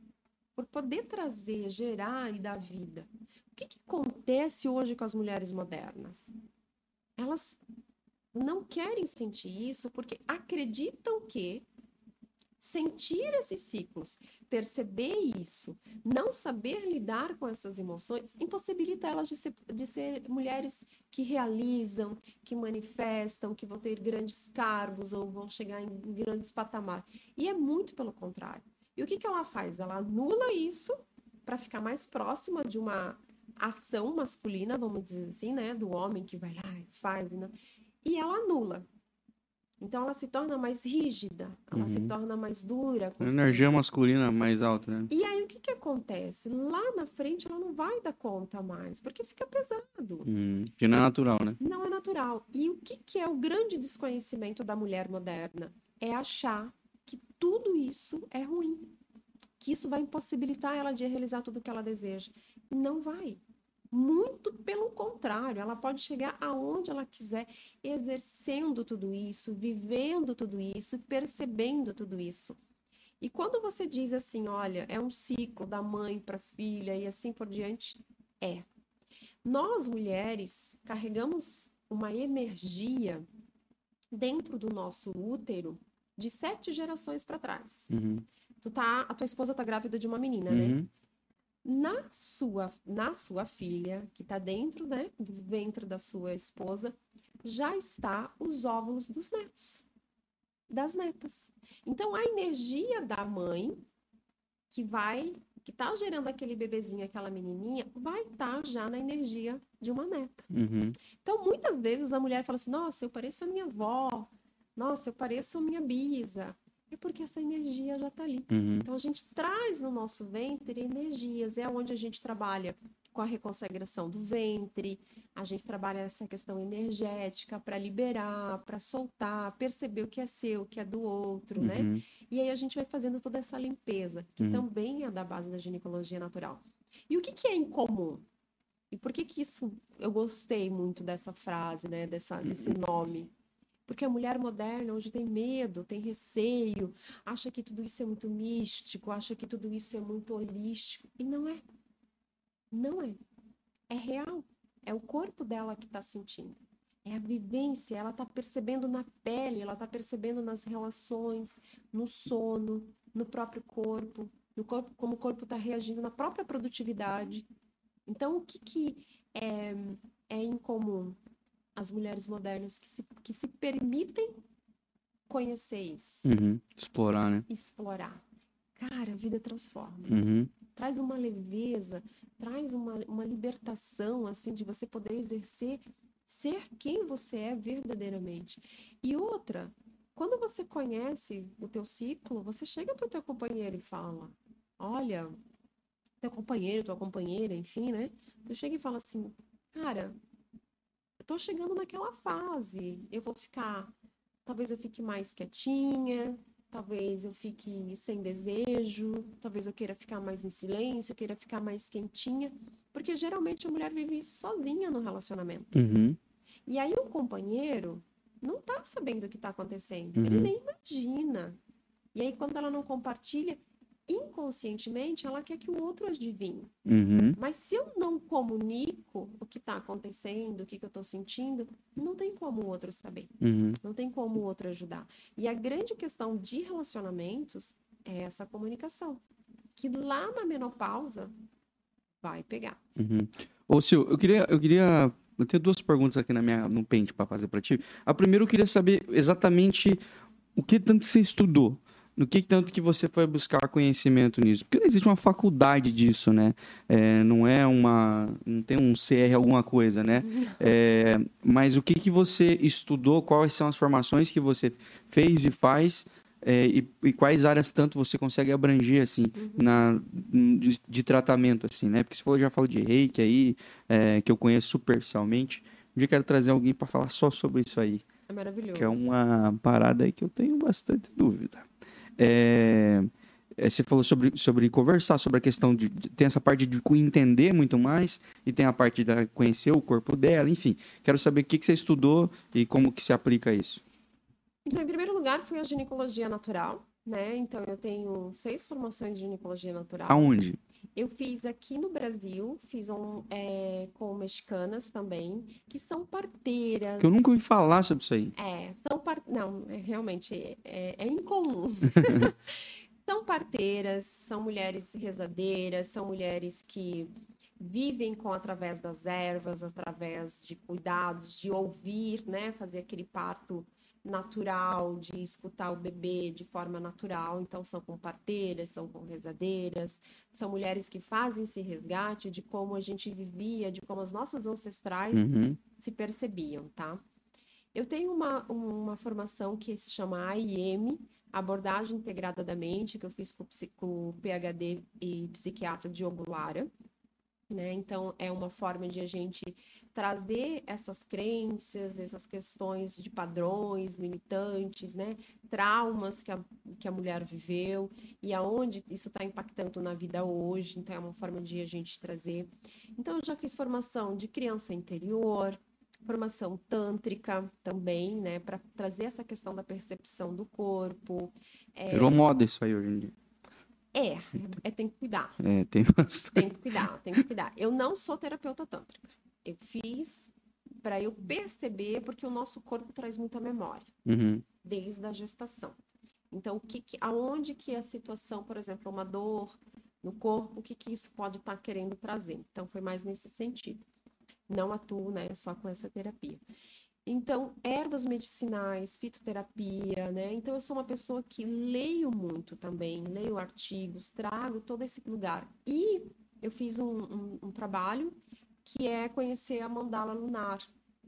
por poder trazer, gerar e dar vida. O que, que acontece hoje com as mulheres modernas? Elas não querem sentir isso porque acreditam que sentir esses ciclos, perceber isso, não saber lidar com essas emoções, impossibilita elas de ser, de ser mulheres que realizam, que manifestam, que vão ter grandes cargos ou vão chegar em grandes patamares. E é muito pelo contrário. E o que, que ela faz? Ela anula isso para ficar mais próxima de uma ação masculina, vamos dizer assim, né? Do homem que vai lá e faz. Não... e ela anula. Então ela se torna mais rígida, ela uhum. se torna mais dura. A energia masculina mais alta, né? E aí o que, que acontece? Lá na frente ela não vai dar conta mais, porque fica pesado. Uhum. Que não é natural, né? Não é natural. E o que, que é o grande desconhecimento da mulher moderna? É achar que tudo isso é ruim. Que isso vai impossibilitar ela de realizar tudo o que ela deseja. Não vai. Muito pelo contrário, ela pode chegar aonde ela quiser, exercendo tudo isso, vivendo tudo isso, percebendo tudo isso. E quando você diz assim, olha, é um ciclo da mãe para filha e assim por diante, é. Nós mulheres carregamos uma energia dentro do nosso útero de sete gerações para trás. Uhum. Tu tá, a tua esposa tá grávida de uma menina, né? uhum. né? Na sua, na sua filha, que está dentro né, do ventre da sua esposa, já está os óvulos dos netos, das netas. Então, a energia da mãe que vai que está gerando aquele bebezinho, aquela menininha, vai estar tá já na energia de uma neta. Uhum. Então, muitas vezes a mulher fala assim: nossa, eu pareço a minha avó, nossa, eu pareço a minha bisa. É porque essa energia já está ali. Uhum. Então, a gente traz no nosso ventre energias, é onde a gente trabalha com a reconsagração do ventre, a gente trabalha essa questão energética para liberar, para soltar, perceber o que é seu, o que é do outro, né? Uhum. E aí a gente vai fazendo toda essa limpeza, que Uhum. também é da base da ginecologia natural. E o que, que é incomum? E por que que isso eu gostei muito dessa frase, né, dessa, desse nome? Porque a mulher moderna hoje tem medo, tem receio, acha que tudo isso é muito místico, acha que tudo isso é muito holístico. E não é. Não é. É real. É o corpo dela que está sentindo. É a vivência, ela está percebendo na pele, ela está percebendo nas relações, no sono, no próprio corpo, no corpo como o corpo está reagindo na própria produtividade. Então, o que, que é, é incomum? As mulheres modernas que se, que se permitem conhecer isso, Uhum. Explorar, né? explorar. Cara, a vida transforma Uhum. traz uma leveza, traz uma, uma libertação, assim, de você poder exercer, ser quem você é verdadeiramente. E outra, quando você conhece o teu ciclo, você chega para o teu companheiro e fala, olha, teu companheiro, tua companheira, enfim, né? Tu chega e fala assim, cara, tô chegando naquela fase, eu vou ficar, talvez eu fique mais quietinha, Talvez eu fique sem desejo, talvez eu queira ficar mais em silêncio, queira ficar mais quentinha, porque geralmente a mulher vive isso sozinha no relacionamento. Uhum. E aí o companheiro não tá sabendo o que tá acontecendo, ele Uhum. nem imagina. E aí quando ela não compartilha, inconscientemente ela quer que o outro adivinhe. Uhum. Mas se eu não comunico o que tá acontecendo, o que, que eu tô sentindo, não tem como o outro saber. Uhum. Não tem como o outro ajudar. E a grande questão de relacionamentos é essa comunicação. Que lá na menopausa vai pegar. Uhum. Ô, Sil, eu queria, eu queria. Eu tenho duas perguntas aqui na minha, no pente para fazer para ti. A primeira, eu queria saber exatamente o que tanto você estudou. No que tanto que você foi buscar conhecimento nisso? Porque não existe uma faculdade disso, né? É, não é uma. Não tem um CR alguma coisa, né? *laughs* É, mas o que, que você estudou? Quais são as formações que você fez e faz? é, e, e quais áreas tanto você consegue abranger, assim, na, de, de tratamento, assim, né? Porque você falou, já falou de reiki aí, é, que eu conheço superficialmente. Um dia quero trazer alguém para falar só sobre isso aí, É maravilhoso. que é uma parada aí que eu tenho bastante dúvida. É, é, você falou sobre, sobre conversar, sobre a questão de, de- Tem essa parte de entender muito mais, e tem a parte de conhecer o corpo dela, enfim. Quero saber o que, que você estudou e como que se aplica isso. Então, em primeiro lugar, foi a ginecologia natural, né? Então, eu tenho seis formações de ginecologia natural. Aonde? Eu fiz aqui no Brasil, fiz um é, com mexicanas também, que são parteiras. Que eu nunca ouvi falar sobre isso aí. É, são par... Não, é, realmente é, é incomum. *laughs* são parteiras, são mulheres rezadeiras, são mulheres que vivem com através das ervas, através de cuidados, de ouvir, né, fazer aquele parto natural, de escutar o bebê de forma natural. Então são com parteiras, são com rezadeiras, são mulheres que fazem esse resgate de como a gente vivia, de como as nossas ancestrais Uhum. se percebiam, tá? Eu tenho uma, uma formação que se chama AIM, Abordagem Integrada da Mente, que eu fiz com, com o PhD e psiquiatra Diogo Lara. Né? Então, é uma forma de a gente trazer essas crenças, essas questões de padrões limitantes, né? traumas que a, que a mulher viveu e aonde isso está impactando na vida hoje. Então, é uma forma de a gente trazer. Então, eu já fiz formação de criança interior, formação tântrica também, né, para trazer essa questão da percepção do corpo. Virou moda isso aí hoje em dia. É, é tem que cuidar, É, tem *laughs* bastante. tem que cuidar, tem que cuidar. Eu não sou terapeuta tântrica. Eu fiz para eu perceber, porque o nosso corpo traz muita memória Uhum. desde a gestação. Então, o que, que aonde que a situação, por exemplo, uma dor no corpo, o que que isso pode estar querendo trazer? Então, foi mais nesse sentido. Não atuo, né, só com essa terapia. Então, ervas medicinais, fitoterapia, né? Então, eu sou uma pessoa que leio muito também, leio artigos, trago todo esse lugar. E eu fiz um, um, um trabalho que é conhecer a mandala lunar,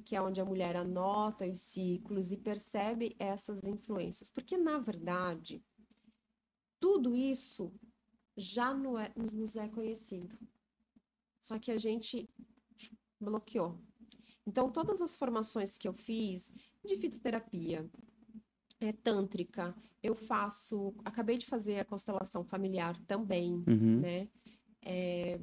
que é onde a mulher anota os ciclos e percebe essas influências. Porque, na verdade, tudo isso já é, nos é conhecido. Só que a gente bloqueou. Então, todas as formações que eu fiz de fitoterapia, é, tântrica, eu faço. Acabei de fazer a constelação familiar também, uhum. né? É,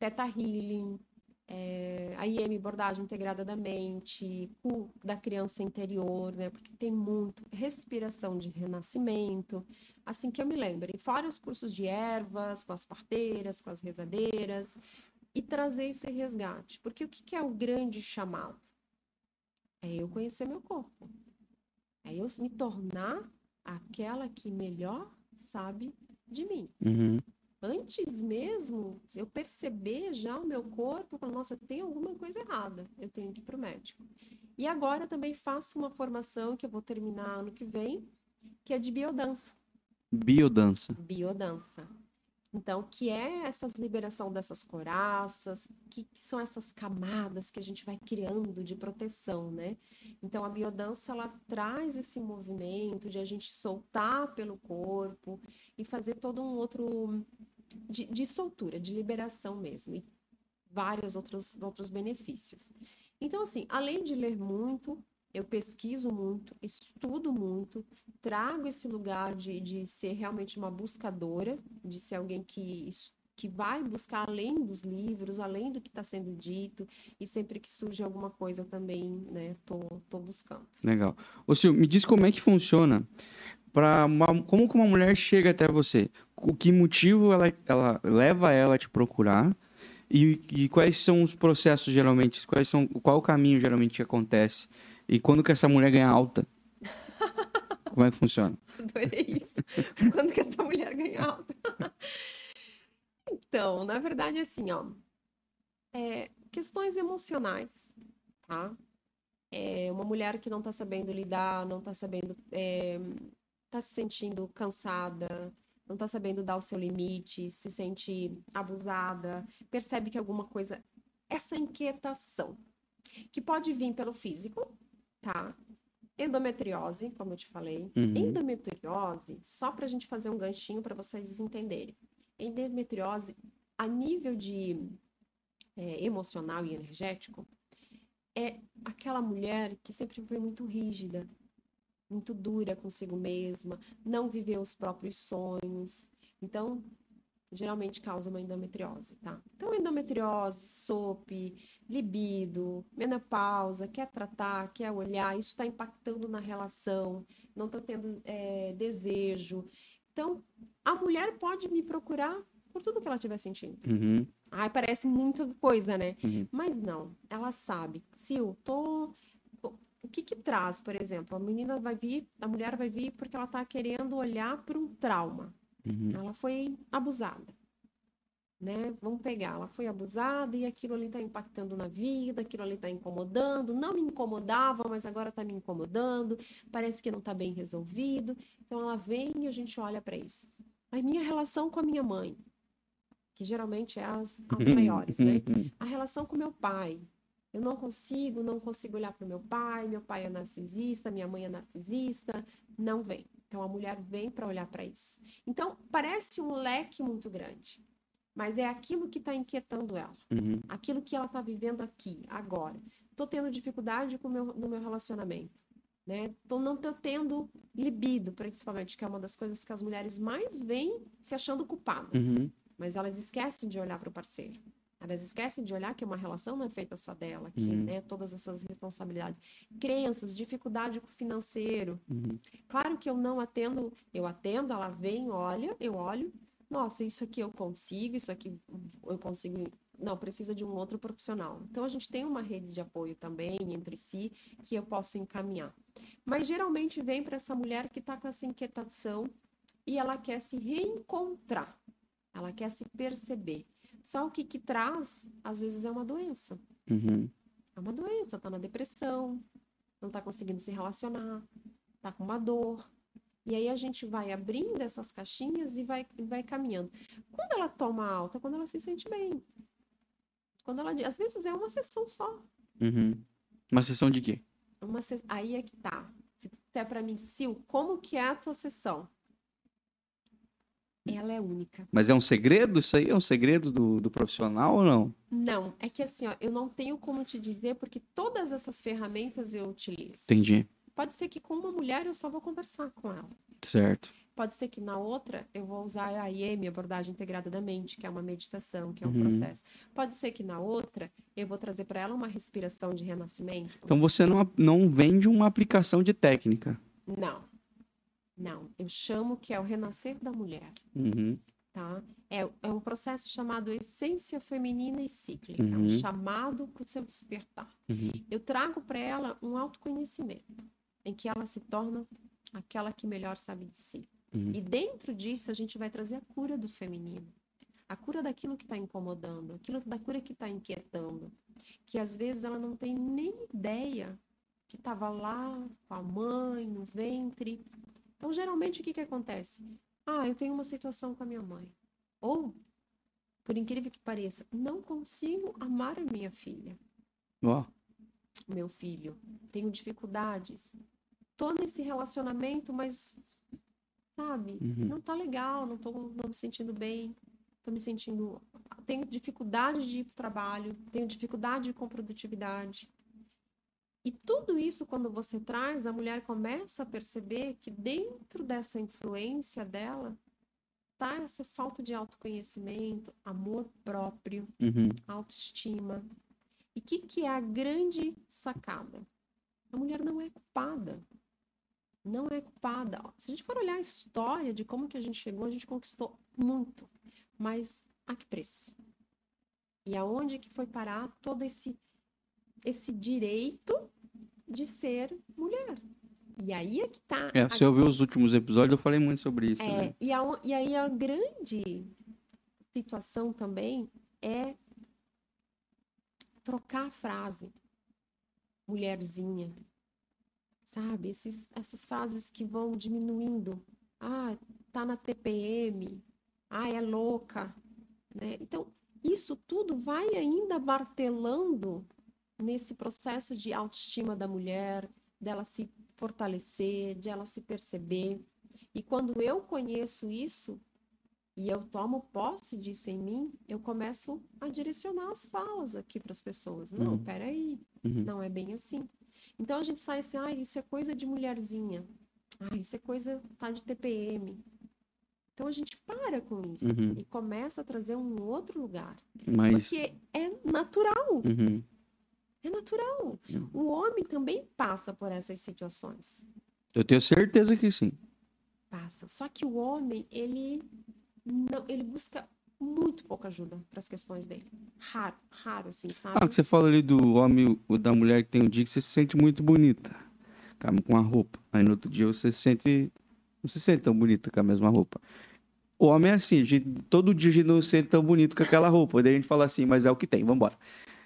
Teta Healing, é, a IM Bordagem Integrada da Mente, o da criança interior, né? Porque tem muito respiração de renascimento, assim que eu me lembro. E fora os cursos de ervas, com as parteiras, com as rezadeiras, e trazer esse resgate. Porque o que é o grande chamado? É eu conhecer meu corpo. É eu me tornar aquela que melhor sabe de mim. Uhum. Antes mesmo, eu perceber já o meu corpo, falar, nossa, tem alguma coisa errada, eu tenho que ir para o médico. E agora também faço uma formação que eu vou terminar ano que vem, que é de biodança. Biodança. Biodança. Então, que é essa liberação dessas coraças, que, que, são essas camadas que a gente vai criando de proteção, né? Então, a biodança, ela traz esse movimento de a gente soltar pelo corpo e fazer todo um outro... de, de soltura, de liberação mesmo, e vários outros, outros benefícios. Então, assim, além de ler muito, eu pesquiso muito, estudo muito, trago esse lugar de, de ser realmente uma buscadora, de ser alguém que, que vai buscar além dos livros, além do que está sendo dito, e sempre que surge alguma coisa também, né, tô, tô buscando. Legal. Ô Sil, me diz como é que funciona para como que uma mulher chega até você? O que motivo ela, ela leva ela a te procurar? E, e quais são os processos geralmente? Quais são, qual o caminho geralmente que acontece? E quando que essa mulher ganha alta? *laughs* Como é que funciona? Adorei isso. Quando que essa mulher ganha alta? *laughs* então, na verdade, assim, ó. É, questões emocionais, tá? É uma mulher que não tá sabendo lidar, não tá sabendo. É, tá se sentindo cansada, não tá sabendo dar o seu limite, se sente abusada, percebe que alguma coisa. Essa inquietação, que pode vir pelo físico, tá? Endometriose, como eu te falei. Uhum. Endometriose, só para a gente fazer um ganchinho para vocês entenderem. Endometriose, a nível de é, emocional e energético, é aquela mulher que sempre foi muito rígida, muito dura consigo mesma, não viveu os próprios sonhos. Então, geralmente causa uma endometriose, tá? Então, endometriose, SOP, libido, menopausa, quer tratar, quer olhar, isso está impactando na relação, não está tendo é, desejo. Então, a mulher pode me procurar por tudo que ela estiver sentindo. Uhum. Ai, parece muita coisa, né? Uhum. Mas não, ela sabe. Se eu tô o que que traz, por exemplo, a menina vai vir, a mulher vai vir porque ela está querendo olhar para um trauma. Uhum. Ela foi abusada. Né? Vamos pegar, ela foi abusada e aquilo ali está impactando na vida, aquilo ali está incomodando, não me incomodava, mas agora está me incomodando, parece que não está bem resolvido. Então ela vem e a gente olha para isso. A minha relação com a minha mãe, que geralmente é as, as maiores, né? A relação com meu pai. Eu não consigo, não consigo olhar para o meu pai, meu pai é narcisista, minha mãe é narcisista, não vem. Então a mulher vem para olhar para isso. Então parece um leque muito grande, mas é aquilo que está inquietando ela, uhum. aquilo que ela está vivendo aqui, agora. Estou tendo dificuldade com meu, no meu relacionamento, né? Tô, não estou tendo libido, principalmente, que é uma das coisas que as mulheres mais vêm se achando culpadas. Uhum. Mas elas esquecem de olhar para o parceiro. Elas esquecem de olhar que uma relação não é feita só dela, que uhum. né, todas essas responsabilidades. Crenças, dificuldade financeiro. Uhum. Claro que eu não atendo, eu atendo, ela vem, olha, eu olho, nossa, isso aqui eu consigo, isso aqui eu consigo. Não, precisa de um outro profissional. Então a gente tem uma rede de apoio também entre si que eu posso encaminhar. Mas geralmente vem para essa mulher que está com essa inquietação e ela quer se reencontrar, ela quer se perceber. Só o que, que traz, às vezes, é uma doença. Uhum. É uma doença, tá na depressão, não tá conseguindo se relacionar, tá com uma dor. E aí a gente vai abrindo essas caixinhas e vai, vai caminhando. Quando ela toma alta, quando ela se sente bem. Quando ela, às vezes é uma sessão só. Uhum. Uma sessão de quê? Uma se... Aí é que tá. Se tu disser pra mim, Sil, como que é a tua sessão? Ela é única. Mas é um segredo isso aí? É um segredo do, do profissional ou não? Não, é que assim, ó, eu não tenho como te dizer, porque todas essas ferramentas eu utilizo. Entendi. Pode ser que com uma mulher eu só vou conversar com ela. Certo. Pode ser que na outra eu vou usar a IEM, abordagem integrada da mente, que é uma meditação, que é um Uhum. processo. Pode ser que na outra eu vou trazer para ela uma respiração de renascimento. Então você não, não vende uma aplicação de técnica. Não. Não, eu chamo que é o renascer da mulher, Uhum. tá? É, é um processo chamado essência feminina e cíclica, é Uhum. um chamado para o seu despertar. Uhum. Eu trago para ela um autoconhecimento, em que ela se torna aquela que melhor sabe de si. Uhum. E dentro disso a gente vai trazer a cura do feminino. A cura daquilo que está incomodando, aquilo da cura que está inquietando. Que às vezes ela não tem nem ideia que estava lá com a mãe, no ventre. Então, geralmente, o que, que acontece? Ah, eu tenho uma situação com a minha mãe. Ou, por incrível que pareça, não consigo amar a minha filha Ó, meu filho, tenho dificuldades. Tô nesse relacionamento, mas sabe, Uhum. não tá legal, não tô não me sentindo bem, tô me sentindo tenho dificuldade de ir pro trabalho, tenho dificuldade com produtividade. E tudo isso quando você traz, a mulher começa a perceber que dentro dessa influência dela tá essa falta de autoconhecimento, amor próprio, uhum. autoestima. E o que, que é a grande sacada? A mulher não é culpada. Não é culpada. Se a gente for olhar a história de como que a gente chegou, a gente conquistou muito. Mas a que preço? E aonde que foi parar todo esse, esse direito de ser mulher? E aí é que tá. É, a você ouviu os últimos episódios, eu falei muito sobre isso. é, né? e, a- e aí a grande situação também é trocar a frase mulherzinha, sabe? Esses, essas frases que vão diminuindo. Ah, tá na TPM. Ah, é louca. Né? Então, isso tudo vai ainda martelando nesse processo de autoestima da mulher, dela se fortalecer, de ela se perceber. E quando eu conheço isso e eu tomo posse disso em mim, eu começo a direcionar as falas aqui para as pessoas. Não, Uhum. peraí, Uhum. não é bem assim. Então a gente sai assim, ah, isso é coisa de mulherzinha. Ah, isso é coisa tá de TPM. Então a gente para com isso Uhum. e começa a trazer um outro lugar. Mas. Porque é natural, Uhum. É natural. Uhum. O homem também passa por essas situações. Eu tenho certeza que sim. Passa. Só que o homem, ele não, ele busca muito pouca ajuda para as questões dele. Raro, raro assim, sabe? Ah, que você fala ali do homem ou da mulher que tem um dia que você se sente muito bonita com a- roupa. Aí no outro dia você se sente. Não se sente tão bonita com a mesma roupa. O homem é assim, gente- todo dia a gente não se sente tão bonito com aquela roupa. Daí a gente fala assim, mas é o que tem, vambora.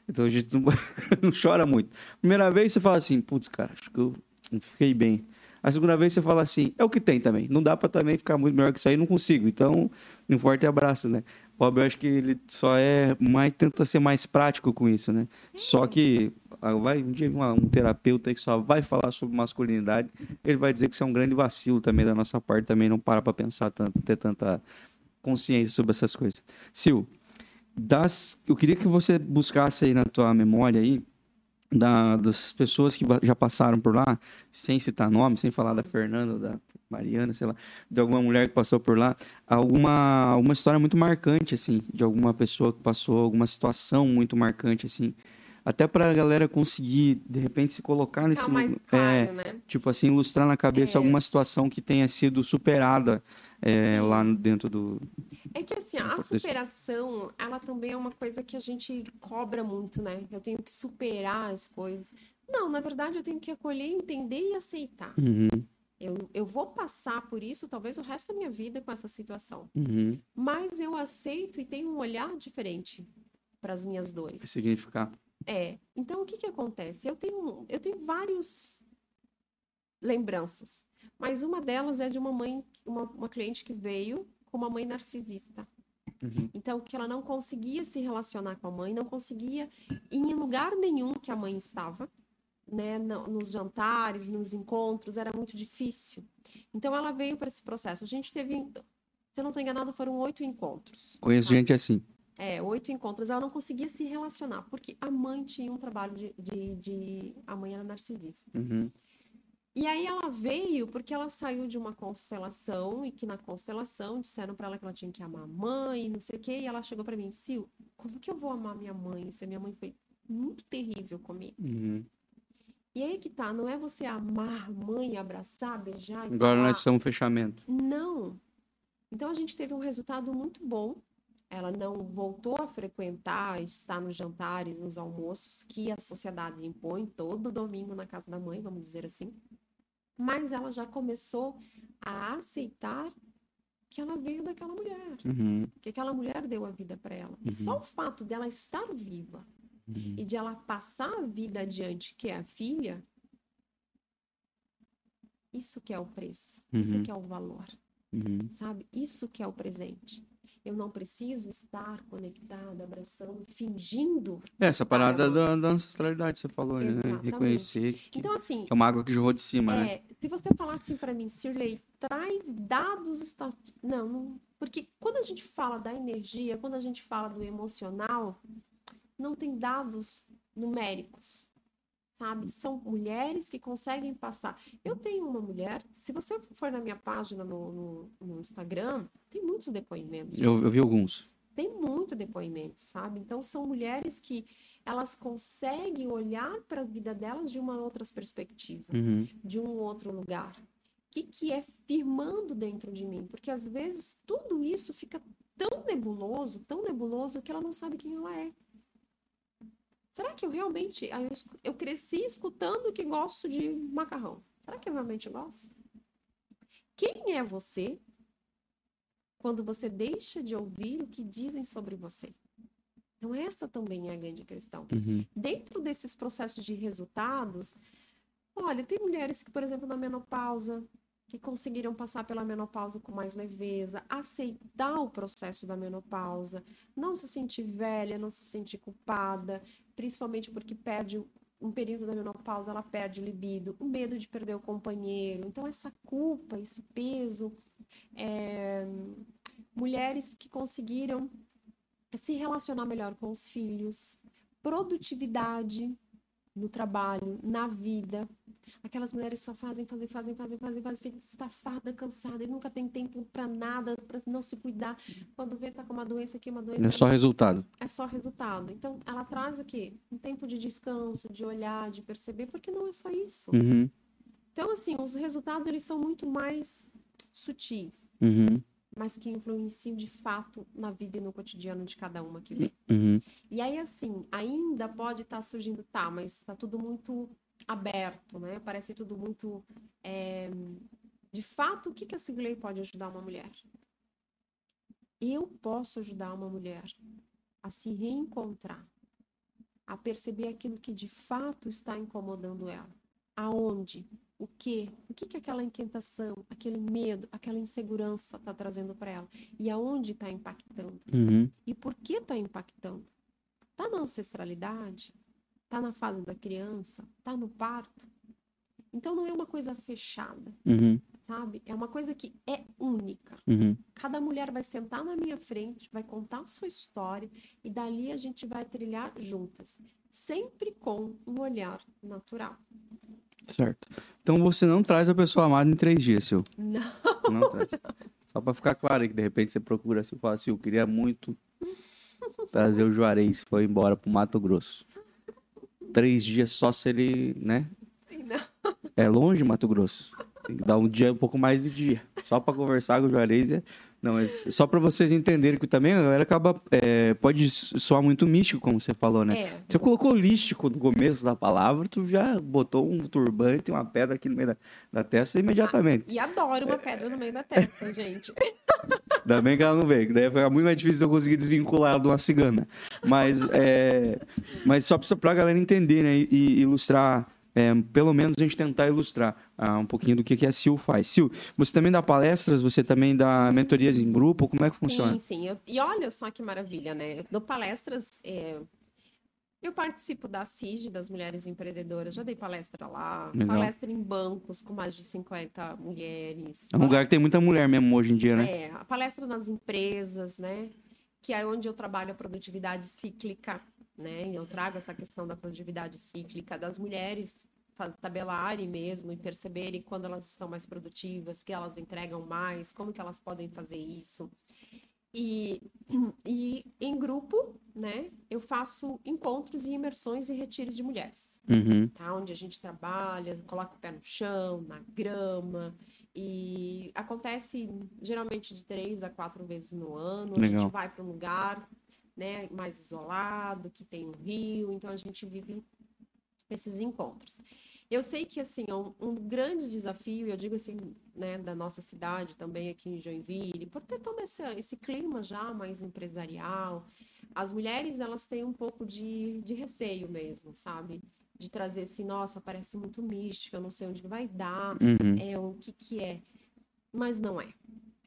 Então a gente não, *laughs* não chora muito. Primeira vez você fala assim, putz, cara, acho que eu não fiquei bem. A segunda vez você fala assim, é o que tem também. Não dá pra também ficar muito melhor que isso aí, não consigo. Então, um forte abraço, né? O eu acho que ele só é mais, tenta ser mais prático com isso, né? Só que ah, vai um dia um terapeuta que só vai falar sobre masculinidade, ele vai dizer que isso é um grande vacilo também da nossa parte, também não para pra pensar tanto, ter tanta consciência sobre essas coisas. Sil, das, eu queria que você buscasse aí na tua memória aí da- das pessoas que já passaram por lá, sem citar nome, sem falar da Fernanda, da Mariana, sei lá, de alguma mulher que passou por lá, alguma, alguma história muito marcante, assim, de alguma pessoa que passou, alguma situação muito marcante, assim, até pra galera conseguir, de repente, se colocar nesse Ficar mais lu- claro, é, né? tipo assim, ilustrar na cabeça É. alguma situação que tenha sido superada é, lá dentro do. É que assim, a superação, ela também é uma coisa que a gente cobra muito, né? Eu tenho que superar as coisas. Não, na verdade, eu tenho que acolher, entender e aceitar. Uhum, Eu, eu vou passar por isso, talvez o resto da minha vida com essa situação. uhum. Mas eu aceito e tenho um olhar diferente para as minhas dores. Significar. É. Então, o que que acontece? Eu tenho, eu tenho vários lembranças. Mas uma delas é de uma mãe, uma, uma cliente que veio com uma mãe narcisista. Uhum. Então, que ela não conseguia se relacionar com a mãe, não conseguia ir em lugar nenhum que a mãe estava, né? no- Nos jantares, nos encontros, era muito difícil. Então, ela veio para esse processo. A gente teve, se eu não estou enganada, foram oito encontros. Conheço gente assim. É, oito encontros. Ela não conseguia se relacionar, porque a mãe tinha um trabalho de. de, de- A mãe era narcisista. Uhum. E aí ela veio porque ela saiu de uma constelação e que na constelação disseram pra ela que ela tinha que amar a mãe, não sei o quê, e ela chegou pra mim, Sil, como que eu vou amar minha mãe se a minha mãe foi muito terrível comigo? Uhum. E aí que tá, não é você amar a mãe, abraçar, beijar Agora falar, nós somos um fechamento. não. Então a gente teve um resultado muito bom. Ela não voltou a frequentar, estar nos jantares, nos almoços que a sociedade impõe todo domingo na casa da mãe, vamos dizer assim. Mas ela já começou a aceitar que ela veio daquela mulher, Uhum. que aquela mulher deu a vida para ela. E só o fato dela estar viva Uhum. e de ela passar a vida adiante, que é a filha, isso que é o preço, isso Uhum. que é o valor Uhum. sabe? Isso que é o presente. Eu não preciso estar conectada, abraçando, fingindo. É, Essa parada da, da ancestralidade, você falou, né? Exatamente. Reconhecer que, Então, assim, que é uma água que jorrou de cima, né? é, se você falar assim para mim, Sirley, traz dados estatísticos. Não, não, porque quando a gente fala da energia, quando a gente fala do emocional, não tem dados numéricos, sabe? São mulheres que conseguem passar. Eu tenho uma mulher, se você for na minha página no, no, no Instagram, tem muitos depoimentos. Eu, eu vi alguns. tem muito depoimento, sabe? Então são mulheres que elas conseguem olhar para a vida delas de uma outra perspectiva, Uhum. de um outro lugar. O que, que é firmando dentro de mim? Porque às vezes tudo isso fica tão nebuloso, tão nebuloso que ela não sabe quem ela é. Será que eu realmente. eu cresci escutando que gosto de macarrão. Será que eu realmente gosto? Quem é você quando você deixa de ouvir o que dizem sobre você? Então, essa também é a grande questão. Uhum. Dentro desses processos de resultados, olha, tem mulheres que, por exemplo, na menopausa, que conseguiram passar pela menopausa com mais leveza, aceitar o processo da menopausa, não se sentir velha, não se sentir culpada, principalmente porque perde um período da menopausa, ela perde libido, o medo de perder o companheiro. Então, essa culpa, esse peso, é, mulheres que conseguiram se relacionar melhor com os filhos, produtividade no trabalho, na vida. Aquelas mulheres só fazem, fazem, fazem, fazem, fazem, fazem, fica estafada, cansada, e nunca tem tempo para nada, para não se cuidar. Quando vê, tá com uma doença aqui, uma doença é só resultado. é só resultado. Então, ela traz o quê? Um tempo de descanso, de olhar, de perceber, porque não é só isso. Uhum. Então, assim, os resultados, eles são muito mais sutis, Uhum. mas que influenciam de fato na vida e no cotidiano de cada uma que vem. Uhum. E aí, assim, ainda pode estar surgindo, tá, mas está tudo muito aberto, né? Parece tudo muito. é, De fato, o que que a Sigley pode ajudar uma mulher? Eu posso ajudar uma mulher a se reencontrar, a perceber aquilo que de fato está incomodando ela. Aonde? O que? O que que aquela inquietação, aquele medo, aquela insegurança está trazendo para ela? E aonde está impactando? Uhum. E por que está impactando? Está na ancestralidade? Está na fase da criança? Está no parto? Então não é uma coisa fechada, Uhum. sabe? É uma coisa que é única. Uhum. Cada mulher vai sentar na minha frente, vai contar a sua história e dali a gente vai trilhar juntas, sempre com um olhar natural. Certo. Então você não traz a pessoa amada em três dias, seu. Não. Não traz. Só pra ficar claro que de repente você procura assim, fala assim, eu queria muito *laughs* trazer o Juarez, foi embora pro Mato Grosso. Três dias só se ele, né? não. É longe Mato Grosso. Tem que dar um dia, um pouco mais de dia. Só pra conversar com o Juarez. É... Não, mas só pra vocês entenderem que também a galera acaba. é, pode soar muito místico, como você falou, né? É, Você colocou holístico no começo da palavra, tu já botou um turbante, uma pedra aqui no meio da, da testa imediatamente. e adoro uma pedra no meio da testa, *laughs* gente. Ainda bem que ela não veio, que daí foi muito mais difícil eu conseguir desvincular ela de uma cigana. Mas, é, mas só pra, pra galera entender, né, e ilustrar é, pelo menos a gente tentar ilustrar uh, um pouquinho do que, que a Sil faz. Sil, você também dá palestras, você também dá mentorias em grupo, como é que funciona? Sim, sim. Eu, e olha só que maravilha, né? Eu dou palestras. É... Eu participo da CIG, das Mulheres Empreendedoras, já dei palestra lá, Legal. palestra em bancos com mais de 50 mulheres. É um lugar que tem muita mulher mesmo hoje em dia, né? É, a palestra nas empresas, né? Que é onde eu trabalho a produtividade cíclica, né? Eu trago essa questão da produtividade cíclica das mulheres tabelarem mesmo e perceberem quando elas estão mais produtivas, que elas entregam mais, como que elas podem fazer isso. E, *clears throat* e em grupo, né, eu faço encontros e imersões e retiros de mulheres, uhum. tá? Onde a gente trabalha, coloca o pé no chão, na grama, e acontece geralmente de três a quatro vezes no ano. Legal. A gente vai para um lugar, né, mais isolado, que tem um rio, então a gente vive esses encontros. Eu sei que, assim, é um, um grande desafio, eu digo assim, né, da nossa cidade também aqui em Joinville, por ter todo esse, esse clima já mais empresarial, as mulheres, elas têm um pouco de, de receio mesmo, sabe? De trazer assim, nossa, parece muito mística, eu não sei onde vai dar, uhum. é o que que é. Mas não é.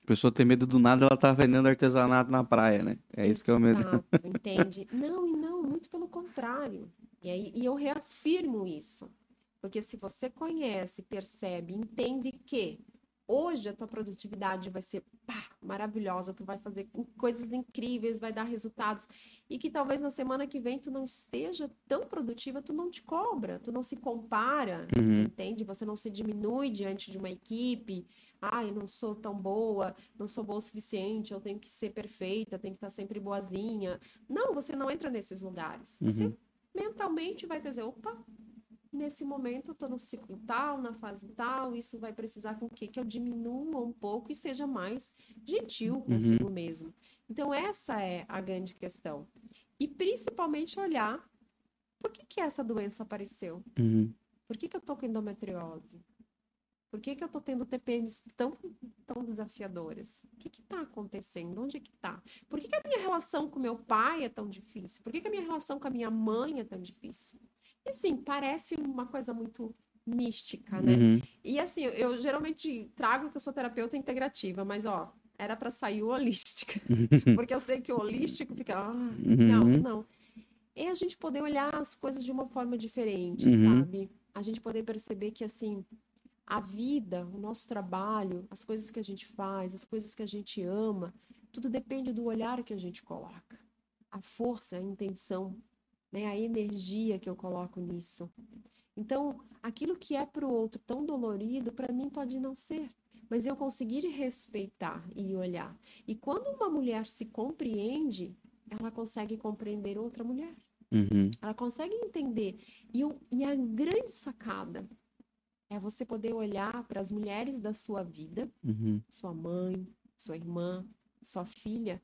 A pessoa tem medo do nada, ela tá vendendo artesanato na praia, né? É isso que é o medo. Entende? Não, e não, muito pelo contrário. E, aí, e eu reafirmo isso. Porque se você conhece, percebe, entende que hoje a tua produtividade vai ser pá, maravilhosa, tu vai fazer coisas incríveis, vai dar resultados, e que talvez na semana que vem tu não esteja tão produtiva, tu não te cobra, tu não se compara, uhum. entende? Você não se diminui diante de uma equipe, ah, eu não sou tão boa, não sou boa o suficiente, eu tenho que ser perfeita, tenho que estar sempre boazinha. Não, você não entra nesses lugares. Você uhum. mentalmente vai dizer, opa, nesse momento eu estou no ciclo tal, na fase tal, isso vai precisar com que, que eu diminua um pouco e seja mais gentil uhum. consigo uhum. mesmo. Então, essa é a grande questão. E principalmente olhar por que, que essa doença apareceu? Uhum. Por que, que eu estou com endometriose? Por que, que eu estou tendo TPMs tão, tão desafiadoras? O que está acontecendo? Onde é que está? Por que, que a minha relação com meu pai é tão difícil? Por que, que a minha relação com a minha mãe é tão difícil? E assim, parece uma coisa muito mística, né? Uhum. E assim, eu geralmente trago que eu sou terapeuta integrativa, mas ó, era para sair o holística. *laughs* Porque eu sei que o holístico fica, ah, uhum. não, não. É a gente poder olhar as coisas de uma forma diferente, uhum. sabe? A gente poder perceber que assim, a vida, o nosso trabalho, as coisas que a gente faz, as coisas que a gente ama, tudo depende do olhar que a gente coloca. A força, a intenção, né? A energia que eu coloco nisso. Então, aquilo que é para o outro tão dolorido, para mim pode não ser. Mas eu conseguir respeitar e olhar. E quando uma mulher se compreende, ela consegue compreender outra mulher. Uhum. Ela consegue entender. E, e a grande sacada é você poder olhar para as mulheres da sua vida, uhum. sua mãe, sua irmã, sua filha,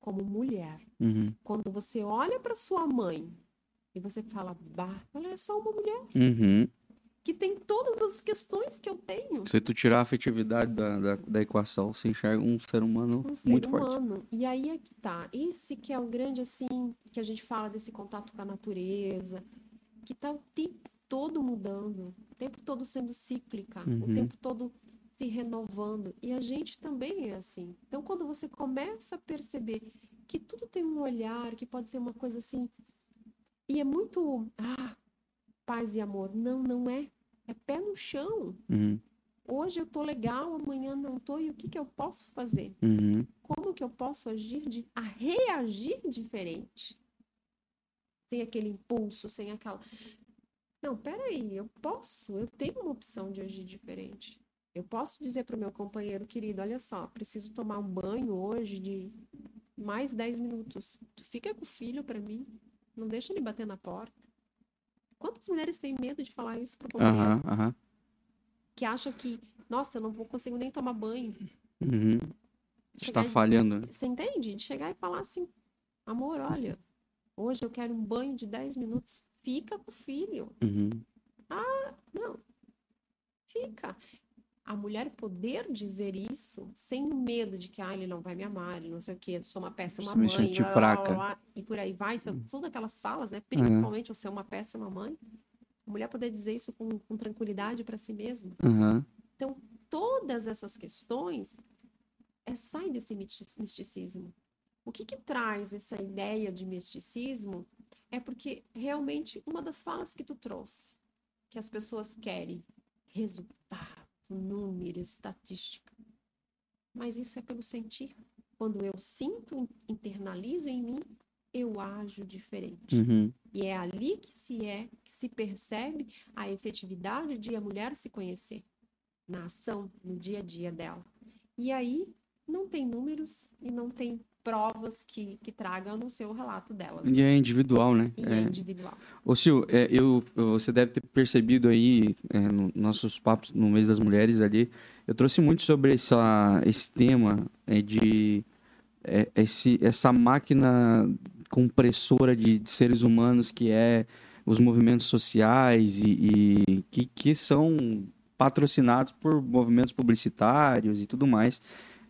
como mulher. Uhum. Quando você olha para sua mãe e você fala, bah, ela é só uma mulher. Uhum. Que tem todas as questões que eu tenho. Se tu tirar a afetividade da, da, da equação, você enxerga um ser humano um ser muito humano. forte. E aí é que tá. Esse que é o grande, assim, que a gente fala desse contato com a natureza, que tá o tempo todo mudando, o tempo todo sendo cíclica, uhum. o tempo todo se renovando. E a gente também é assim. Então, quando você começa a perceber que tudo tem um olhar, que pode ser uma coisa assim, e é muito, ah, paz e amor. Não, não é. É pé no chão. Uhum. Hoje eu tô legal, amanhã não tô, e o que, que eu posso fazer? Uhum. Como que eu posso agir, de, a reagir diferente? Sem aquele impulso, sem aquela. Não, peraí, eu posso, eu tenho uma opção de agir diferente. Eu posso dizer para o meu companheiro querido, olha só, preciso tomar um banho hoje de mais 10 minutos. Tu fica com o filho para mim, não deixa ele bater na porta. Quantas mulheres têm medo de falar isso pro companheiro? Uhum, uhum. Que acham que, nossa, eu não vou conseguir nem tomar banho. Uhum. Está falhando. Você entende? De chegar e falar assim, amor, olha, hoje eu quero um banho de 10 minutos. Fica com o filho. Uhum. Ah, não. Fica a mulher poder dizer isso sem medo de que ah, ele não vai me amar, ele não sei o que, eu sou uma péssima mãe, lá, lá, lá, e por aí vai, são todas aquelas falas, né? Principalmente uhum. eu ser uma péssima mãe. A mulher poder dizer isso com, com tranquilidade para si mesma. Aham. Então, todas essas questões é, saem desse misticismo. O que, que traz essa ideia de misticismo é porque realmente uma das falas que tu trouxe, que as pessoas querem resultado, número, estatística. Mas isso é pelo sentir. Quando eu sinto, in- internalizo em mim, eu ajo diferente. Uhum. E é ali que se é, que se percebe a efetividade de a mulher se conhecer na ação, no dia a dia dela. E aí não tem números e não tem provas que, que tragam no seu relato dela. E é individual, né? E é É. individual. Ô, Sil, é, eu, você deve ter percebido aí, é, no nossos papos no mês das mulheres ali, eu trouxe muito sobre essa, esse tema é, de é, esse, essa máquina compressora de, de seres humanos que é os movimentos sociais e, e que, que são patrocinados por movimentos publicitários e tudo mais.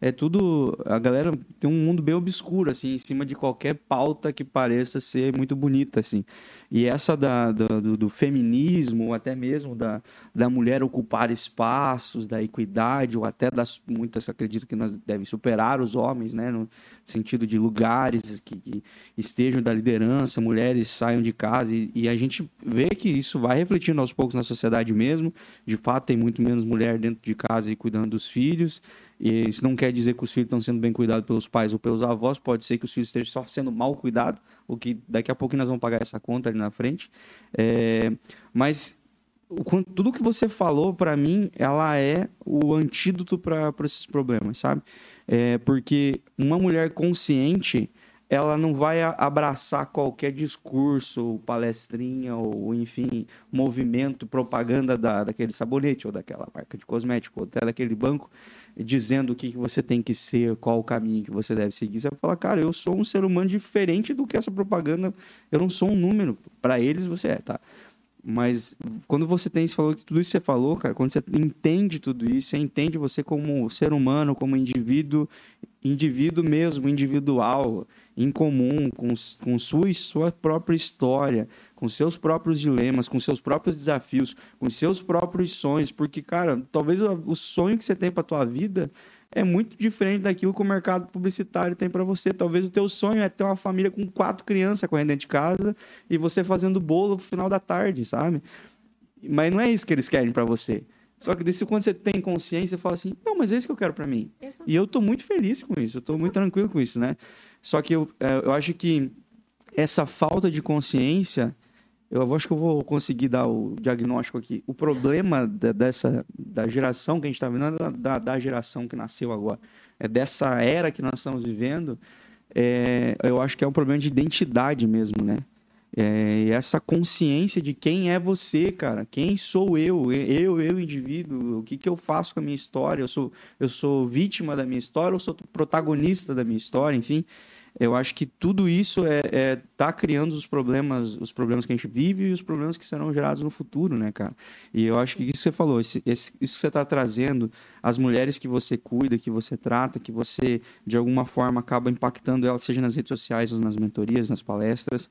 É tudo. A galera tem um mundo bem obscuro, assim, em cima de qualquer pauta que pareça ser muito bonita, assim. E essa da, do, do feminismo, até mesmo da, da mulher ocupar espaços, da equidade, ou até das. Muitas acreditam que nós devem superar os homens, né? No sentido de lugares que, que estejam da liderança, mulheres saiam de casa. E, e a gente vê que isso vai refletindo aos poucos na sociedade mesmo. De fato, tem muito menos mulher dentro de casa e cuidando dos filhos. E isso não quer dizer que os filhos estão sendo bem cuidados pelos pais ou pelos avós, pode ser que os filhos estejam só sendo mal cuidados, o que daqui a pouco nós vamos pagar essa conta ali na frente. É, mas tudo que você falou, para mim, ela é o antídoto para esses problemas, sabe? É, porque uma mulher consciente, ela não vai abraçar qualquer discurso, palestrinha, ou enfim, movimento, propaganda da, daquele sabonete, ou daquela marca de cosmético, ou até daquele banco, dizendo o que, que você tem que ser, qual o caminho que você deve seguir. Você vai falar, cara, eu sou um ser humano diferente do que essa propaganda, eu não sou um número. Para eles você é, tá? Mas quando você tem, você falou tudo isso que você falou, cara, quando você entende tudo isso, você entende você como ser humano, como indivíduo, indivíduo mesmo, individual, em comum, com, com sua, sua própria história, com seus próprios dilemas, com seus próprios desafios, com seus próprios sonhos, porque, cara, talvez o, sonho que você tem para tua vida é muito diferente daquilo que o mercado publicitário tem para você. Talvez o teu sonho é ter uma família com quatro crianças correndo dentro de casa e você fazendo bolo no final da tarde, sabe? Mas não é isso que eles querem para você. Só que desse quando você tem consciência, você fala assim: "Não, mas é isso que eu quero para mim". E eu tô muito feliz com isso, eu tô muito tranquilo com isso, né? Só que eu, é, eu acho que essa falta de consciência, eu acho que eu vou conseguir dar o diagnóstico aqui. O problema da, dessa da geração que a gente está vendo, é da, da, da geração que nasceu agora, é dessa era que nós estamos vivendo, é, eu acho que é um problema de identidade mesmo, né? É, essa consciência de quem é você, cara, quem sou eu, eu, eu indivíduo, o que, que eu faço com a minha história, eu sou, eu sou vítima da minha história, eu sou protagonista da minha história, enfim, eu acho que tudo isso é, é tá criando os problemas, os problemas que a gente vive e os problemas que serão gerados no futuro, né, cara? E eu acho que isso que você falou, esse, esse- isso que você está trazendo, as mulheres que você cuida, que você trata, que você de alguma forma acaba impactando elas, seja nas redes sociais ou nas mentorias, nas palestras,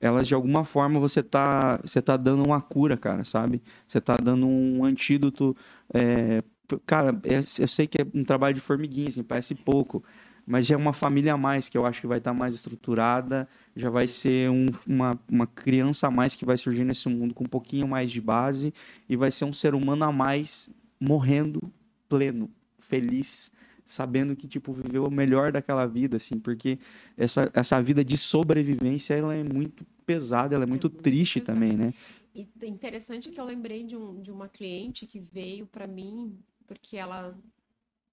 elas de alguma forma você tá, você tá dando uma cura, cara, sabe? Você tá dando um antídoto. é, cara, é- eu sei que é um trabalho de formiguinha, assim, parece pouco, mas já é uma família a mais que eu acho que vai estar mais estruturada, já vai ser um- uma, uma criança a mais que vai surgir nesse mundo com um pouquinho mais de base e vai ser um ser humano a mais morrendo pleno, feliz, sabendo que tipo viveu o melhor daquela vida, assim, porque essa, essa vida de sobrevivência ela é muito pesada, ela é muito muito triste pesada. também, né? E t- interessante que eu lembrei de, um, de uma cliente que veio para mim porque ela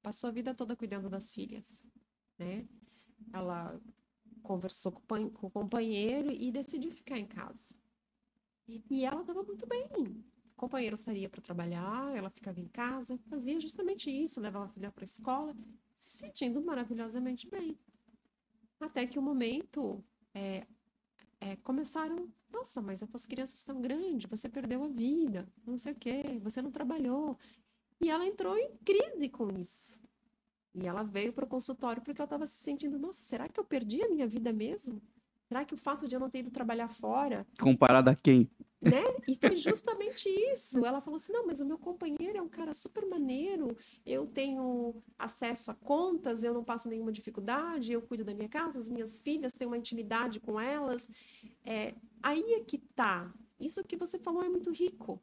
passou a vida toda cuidando das filhas, né? Ela conversou com o pan- com o companheiro e decidiu ficar em casa. E, ela estava muito bem. O companheiro saía para trabalhar, ela ficava em casa, fazia justamente isso, levava a filha para a escola, se sentindo maravilhosamente bem. Até que o momento é, é, começaram, nossa, mas as tuas crianças estão grandes, você perdeu a vida, não sei o quê, você não trabalhou. E ela entrou em crise com isso. E ela veio para o consultório porque ela estava se sentindo, nossa, será que eu perdi a minha vida mesmo? Será que o fato de eu não ter ido trabalhar fora Comparado a quem? *laughs* né? E foi justamente isso. Ela falou assim: não, mas o meu companheiro é um cara super maneiro, eu tenho acesso a contas, eu não passo nenhuma dificuldade, eu cuido da minha casa, as minhas filhas têm uma intimidade com elas. É, aí é que tá. Isso que você falou é muito rico.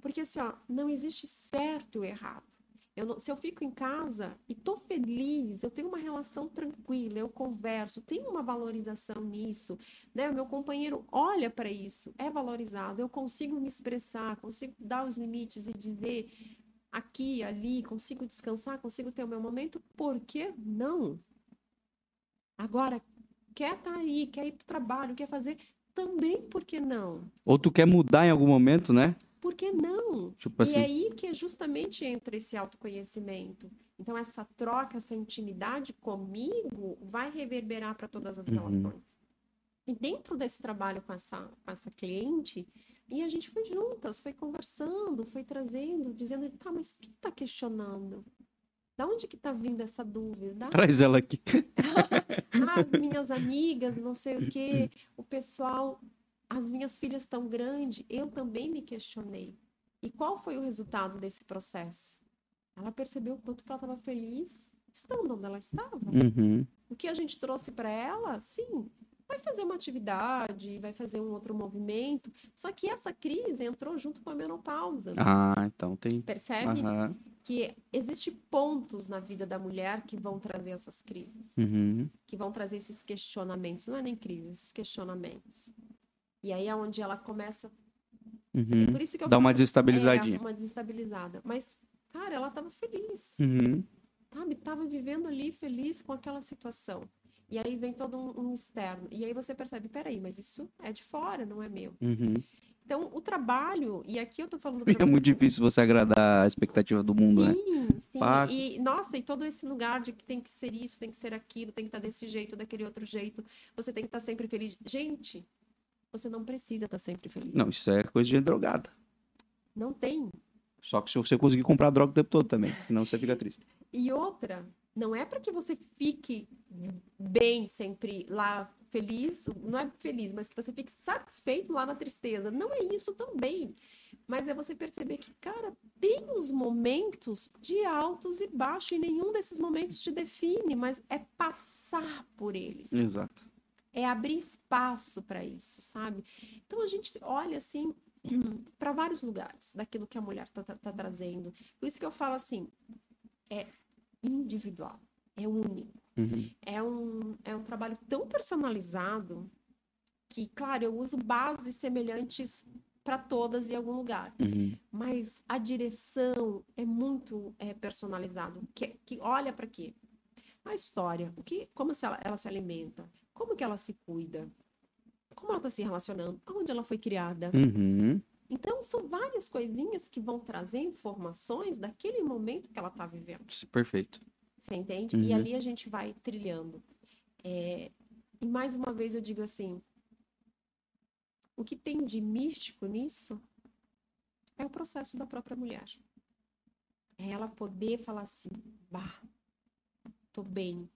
Porque assim, ó, não existe certo ou errado. Eu não- se eu fico em casa e tô feliz, eu tenho uma relação tranquila, eu converso, tenho uma valorização nisso, né? O meu companheiro olha para isso, é valorizado, eu consigo me expressar, consigo dar os limites e dizer aqui, ali, consigo descansar, consigo ter o meu momento, por que não? Agora, quer estar aí, quer ir para o trabalho, quer fazer, também por que não? Ou tu quer mudar em algum momento, né? Por que não? Tipo E assim. é aí que é justamente entra esse autoconhecimento. Então, essa troca, essa intimidade comigo vai reverberar para todas as Uhum. relações. E dentro desse trabalho com essa, com essa cliente, e a gente foi juntas, foi conversando, foi trazendo, dizendo, tá, mas o que tá questionando? Da onde que tá vindo essa dúvida? *laughs* Traz ela aqui. *laughs* Ah, as minhas amigas, não sei o quê, o pessoal, as minhas filhas tão grandes, eu também me questionei. E qual foi o resultado desse processo? Ela percebeu o quanto que ela estava feliz estando onde ela estava. Uhum. O que a gente trouxe para ela, sim, vai fazer uma atividade, vai fazer um outro movimento. Só que essa crise entrou junto com a menopausa. Ah, então tem. Percebe Aham. que existem pontos na vida da mulher que vão trazer essas crises Uhum. que vão trazer esses questionamentos, não é nem crise, esses questionamentos. E aí é onde ela começa. Uhum. Por isso que eu Dá uma desestabilizadinha. É, uma desestabilizada. Mas, cara, ela estava feliz, Uhum. sabe? Tava vivendo ali feliz com aquela situação. E aí vem todo um, um externo. E aí você percebe, peraí, mas isso é de fora, não é meu. Uhum. Então, o trabalho, e aqui eu tô falando *laughs* é muito difícil você agradar a expectativa do mundo, né? Sim, sim. Pá. E, nossa, e todo esse lugar de que tem que ser isso, tem que ser aquilo, tem que estar desse jeito, daquele outro jeito, você tem que estar sempre feliz. Gente, você não precisa estar sempre feliz. Não, isso é coisa de drogada. Não tem. Só que se você conseguir comprar droga o tempo todo também, senão você fica triste. E outra, não é para que você fique bem sempre lá feliz, não é feliz, mas que você fique satisfeito lá na tristeza. Não é isso também. Mas é você perceber que, cara, tem os momentos de altos e baixos e nenhum desses momentos te define, mas é passar por eles. Exato. É abrir espaço para isso, sabe? Então a gente olha assim *clears throat* para vários lugares daquilo que a mulher está trazendo. Por isso que eu falo assim, é individual, é único, Uhum. é um, é um trabalho tão personalizado que, claro, eu uso bases semelhantes para todas em algum lugar, Uhum. mas a direção é muito é, personalizado, que, que olha para quê? A história, o que, como ela, ela se alimenta, como que ela se cuida, como ela está se relacionando, aonde ela foi criada. Uhum. Então, são várias coisinhas que vão trazer informações daquele momento que ela está vivendo. Perfeito. Você entende? Uhum. E ali a gente vai trilhando. É, E mais uma vez eu digo assim: o que tem de místico nisso é o processo da própria mulher. É ela poder falar assim: bah, tô bem,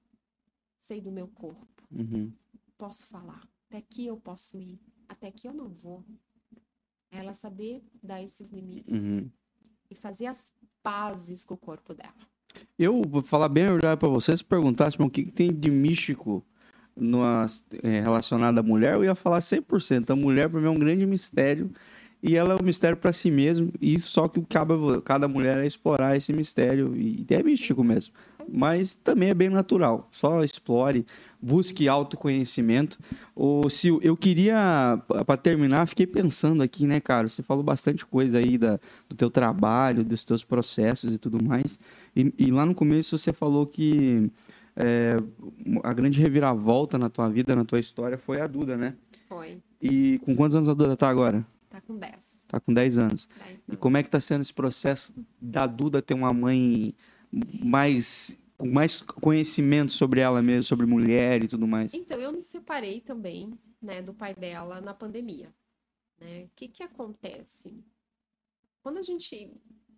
sei do meu corpo, Uhum. posso falar, até aqui eu posso ir, até aqui eu não vou. Ela saber dar esses limites Uhum. e fazer as pazes com o corpo dela. Eu vou falar bem a verdade pra você, se perguntasse o que, que tem de místico no, é, relacionado à mulher, eu ia falar 100%. A mulher, pra mim, é um grande mistério. E ela é um mistério pra si mesmo. E só que cabe cada mulher é explorar esse mistério. E é místico mesmo. Mas também é bem natural. Só explore, busque autoconhecimento. Ô, Sil, eu queria, pra terminar, fiquei pensando aqui, né, cara? Você falou bastante coisa aí da, do teu trabalho, dos teus processos e tudo mais. E, e lá no começo você falou que é, a grande reviravolta na tua vida, na tua história, foi a Duda, né? Foi. E com quantos anos a Duda tá agora? Tá com 10. Tá com 10 anos. 10 E anos. como é que tá sendo esse processo da Duda ter uma mãe mais com mais conhecimento sobre ela mesma, sobre mulher e tudo mais? Então, eu me separei também, né, do pai dela na pandemia. Né? O que que acontece? Quando a gente,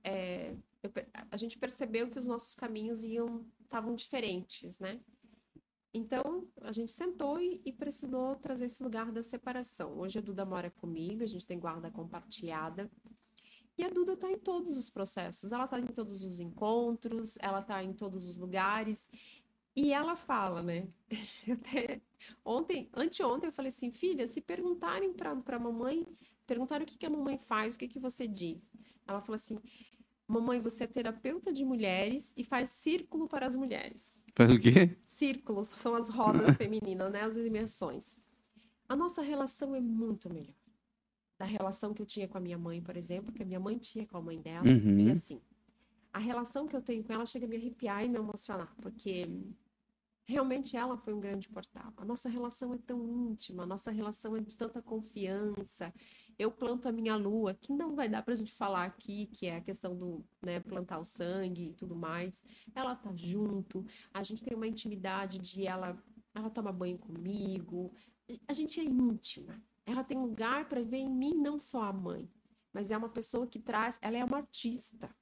é, eu a gente percebeu que os nossos caminhos iam estavam diferentes, né? Então, a gente sentou e, e, precisou trazer esse lugar da separação. Hoje a Duda mora comigo, a gente tem guarda compartilhada. E a Duda está em todos os processos. Ela está em todos os encontros, ela está em todos os lugares. E ela fala, né? *laughs* Até ontem, anteontem, eu falei assim, filha, se perguntarem para a mamãe, perguntarem o que, que a mamãe faz, o que, que você diz. Ela falou assim, mamãe, você é terapeuta de mulheres e faz círculo para as mulheres. Faz o quê? Círculos, são as rodas *laughs* femininas, né? As imersões. A nossa relação é muito melhor. Da relação que eu tinha com a minha mãe, por exemplo, que a minha mãe tinha com a mãe dela. Uhum. E assim, a relação que eu tenho com ela chega a me arrepiar e me emocionar, porque realmente ela foi um grande portal. A nossa relação é tão íntima, a nossa relação é de tanta confiança. Eu planto a minha lua, que não vai dar para a gente falar aqui, que é a questão do né, plantar o sangue e tudo mais. Ela tá junto, a gente tem uma intimidade de ela, ela toma banho comigo, a gente é íntima. Ela tem lugar para ver em mim não só a mãe, mas é uma pessoa que traz, ela é uma artista.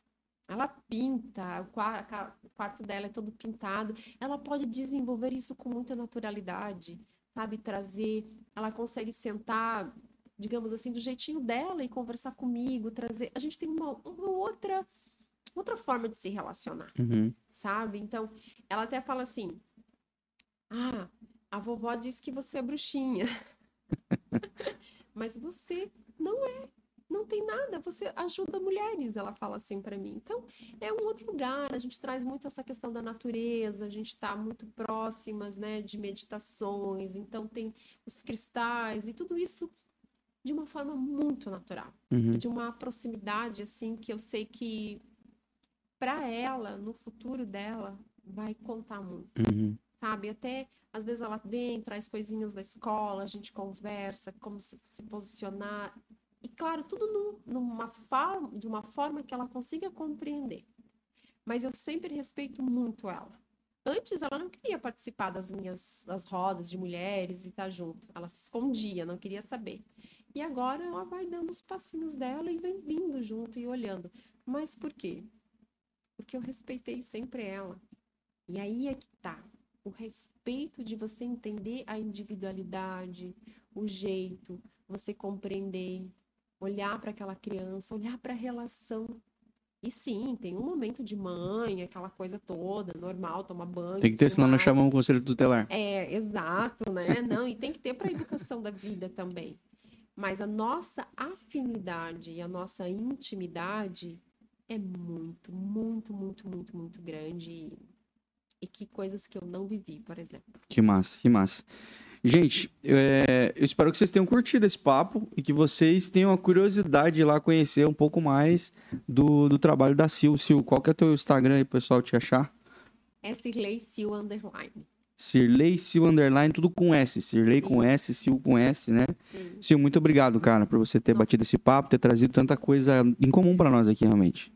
Ela pinta, o quarto dela é todo pintado. Ela pode desenvolver isso com muita naturalidade, sabe? Trazer. Ela consegue sentar, digamos assim, do jeitinho dela e conversar comigo, trazer. A gente tem uma, uma outra outra forma de se relacionar, uhum. sabe? Então, ela até fala assim: Ah, a vovó diz que você é bruxinha. *laughs* *laughs* Mas você não é não tem nada, você ajuda mulheres, ela fala assim para mim. Então, é um outro lugar, a gente traz muito essa questão da natureza, a gente está muito próximas, né, de meditações, então tem os cristais e tudo isso de uma forma muito natural, uhum. de uma proximidade assim que eu sei que para ela, no futuro dela, vai contar muito. Uhum. Sabe? Até às vezes ela vem, traz coisinhas da escola, a gente conversa, como se, se posicionar. E claro, tudo num, numa forma, de uma forma que ela consiga compreender. Mas eu sempre respeito muito ela. Antes ela não queria participar das minhas das rodas de mulheres e estar tá junto. Ela se escondia, não queria saber. E agora ela vai dando os passinhos dela e vem vindo junto e olhando. Mas por quê? Porque eu respeitei sempre ela. E aí é que tá. O respeito de você entender a individualidade, o jeito, você compreender, olhar para aquela criança, olhar para a relação. E sim, tem um momento de mãe, aquela coisa toda, normal, tomar banho. Tem que ter, senão nós chamamos o conselho tutelar. É, exato, né? Não, e tem que ter para a educação da vida também. Mas a nossa afinidade e a nossa intimidade é muito, muito, muito, muito, muito grande. E, que coisas que eu não vivi, por exemplo. Que massa, que massa. Gente, é, eu espero que vocês tenham curtido esse papo e que vocês tenham a curiosidade de ir lá conhecer um pouco mais do, do trabalho da Sil. Sil, qual que é o teu Instagram aí, pessoal, te achar? É Sirley Sil Underline. Sil Underline, tudo com S. Sirley com S, Sil com S, né? Sim. Sil, muito obrigado, cara, por você ter Nossa. batido esse papo, ter trazido tanta coisa em comum para nós aqui, realmente.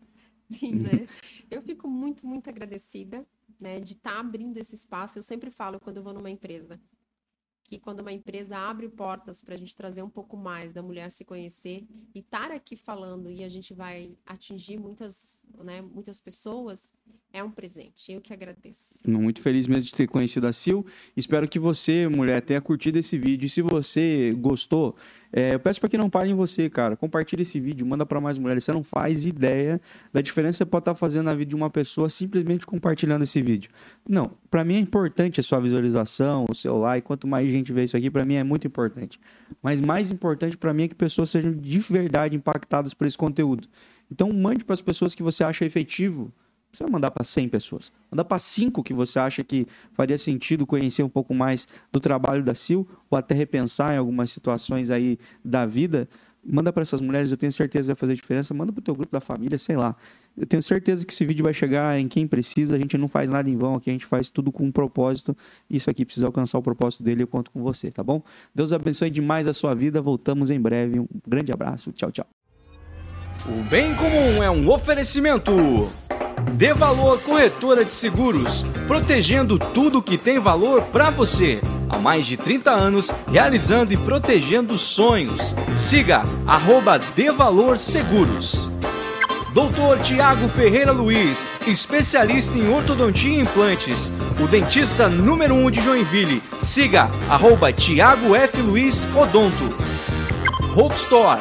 Sim, né? *laughs* eu fico muito, muito agradecida, né, de estar tá abrindo esse espaço. Eu sempre falo quando eu vou numa empresa, que quando uma empresa abre portas para a gente trazer um pouco mais da mulher se conhecer e estar aqui falando e a gente vai atingir muitas, né, muitas pessoas, é um presente. Eu que agradeço. Muito feliz mesmo de ter conhecido a Sil. Espero que você, mulher, tenha curtido esse vídeo. E se você gostou, é, eu peço para que não pare em você, cara. Compartilhe esse vídeo, manda para mais mulheres. Você não faz ideia da diferença que você pode estar tá fazendo na vida de uma pessoa simplesmente compartilhando esse vídeo. Não, para mim é importante a sua visualização, o seu like. Quanto mais gente vê isso aqui, para mim é muito importante. Mas mais importante para mim é que pessoas sejam de verdade impactadas por esse conteúdo. Então mande para as pessoas que você acha efetivo você vai mandar para 100 pessoas. Manda para 5 que você acha que faria sentido conhecer um pouco mais do trabalho da Sil, ou até repensar em algumas situações aí da vida. Manda para essas mulheres, eu tenho certeza que vai fazer diferença. Manda para o teu grupo da família, sei lá. Eu tenho certeza que esse vídeo vai chegar em quem precisa. A gente não faz nada em vão aqui, a gente faz tudo com um propósito. Isso aqui precisa alcançar o propósito dele. Eu conto com você, tá bom? Deus abençoe demais a sua vida. Voltamos em breve. Um grande abraço. Tchau, tchau. O bem comum é um oferecimento. Dê Valor Corretora de Seguros, protegendo tudo que tem valor para você. Há mais de 30 anos, realizando e protegendo sonhos. Siga arroba Dê Valor Seguros. Doutor Tiago Ferreira Luiz, especialista em ortodontia e implantes, o dentista número 1 um de Joinville. Siga arroba Tiago F. Luiz Odonto. Hope Store,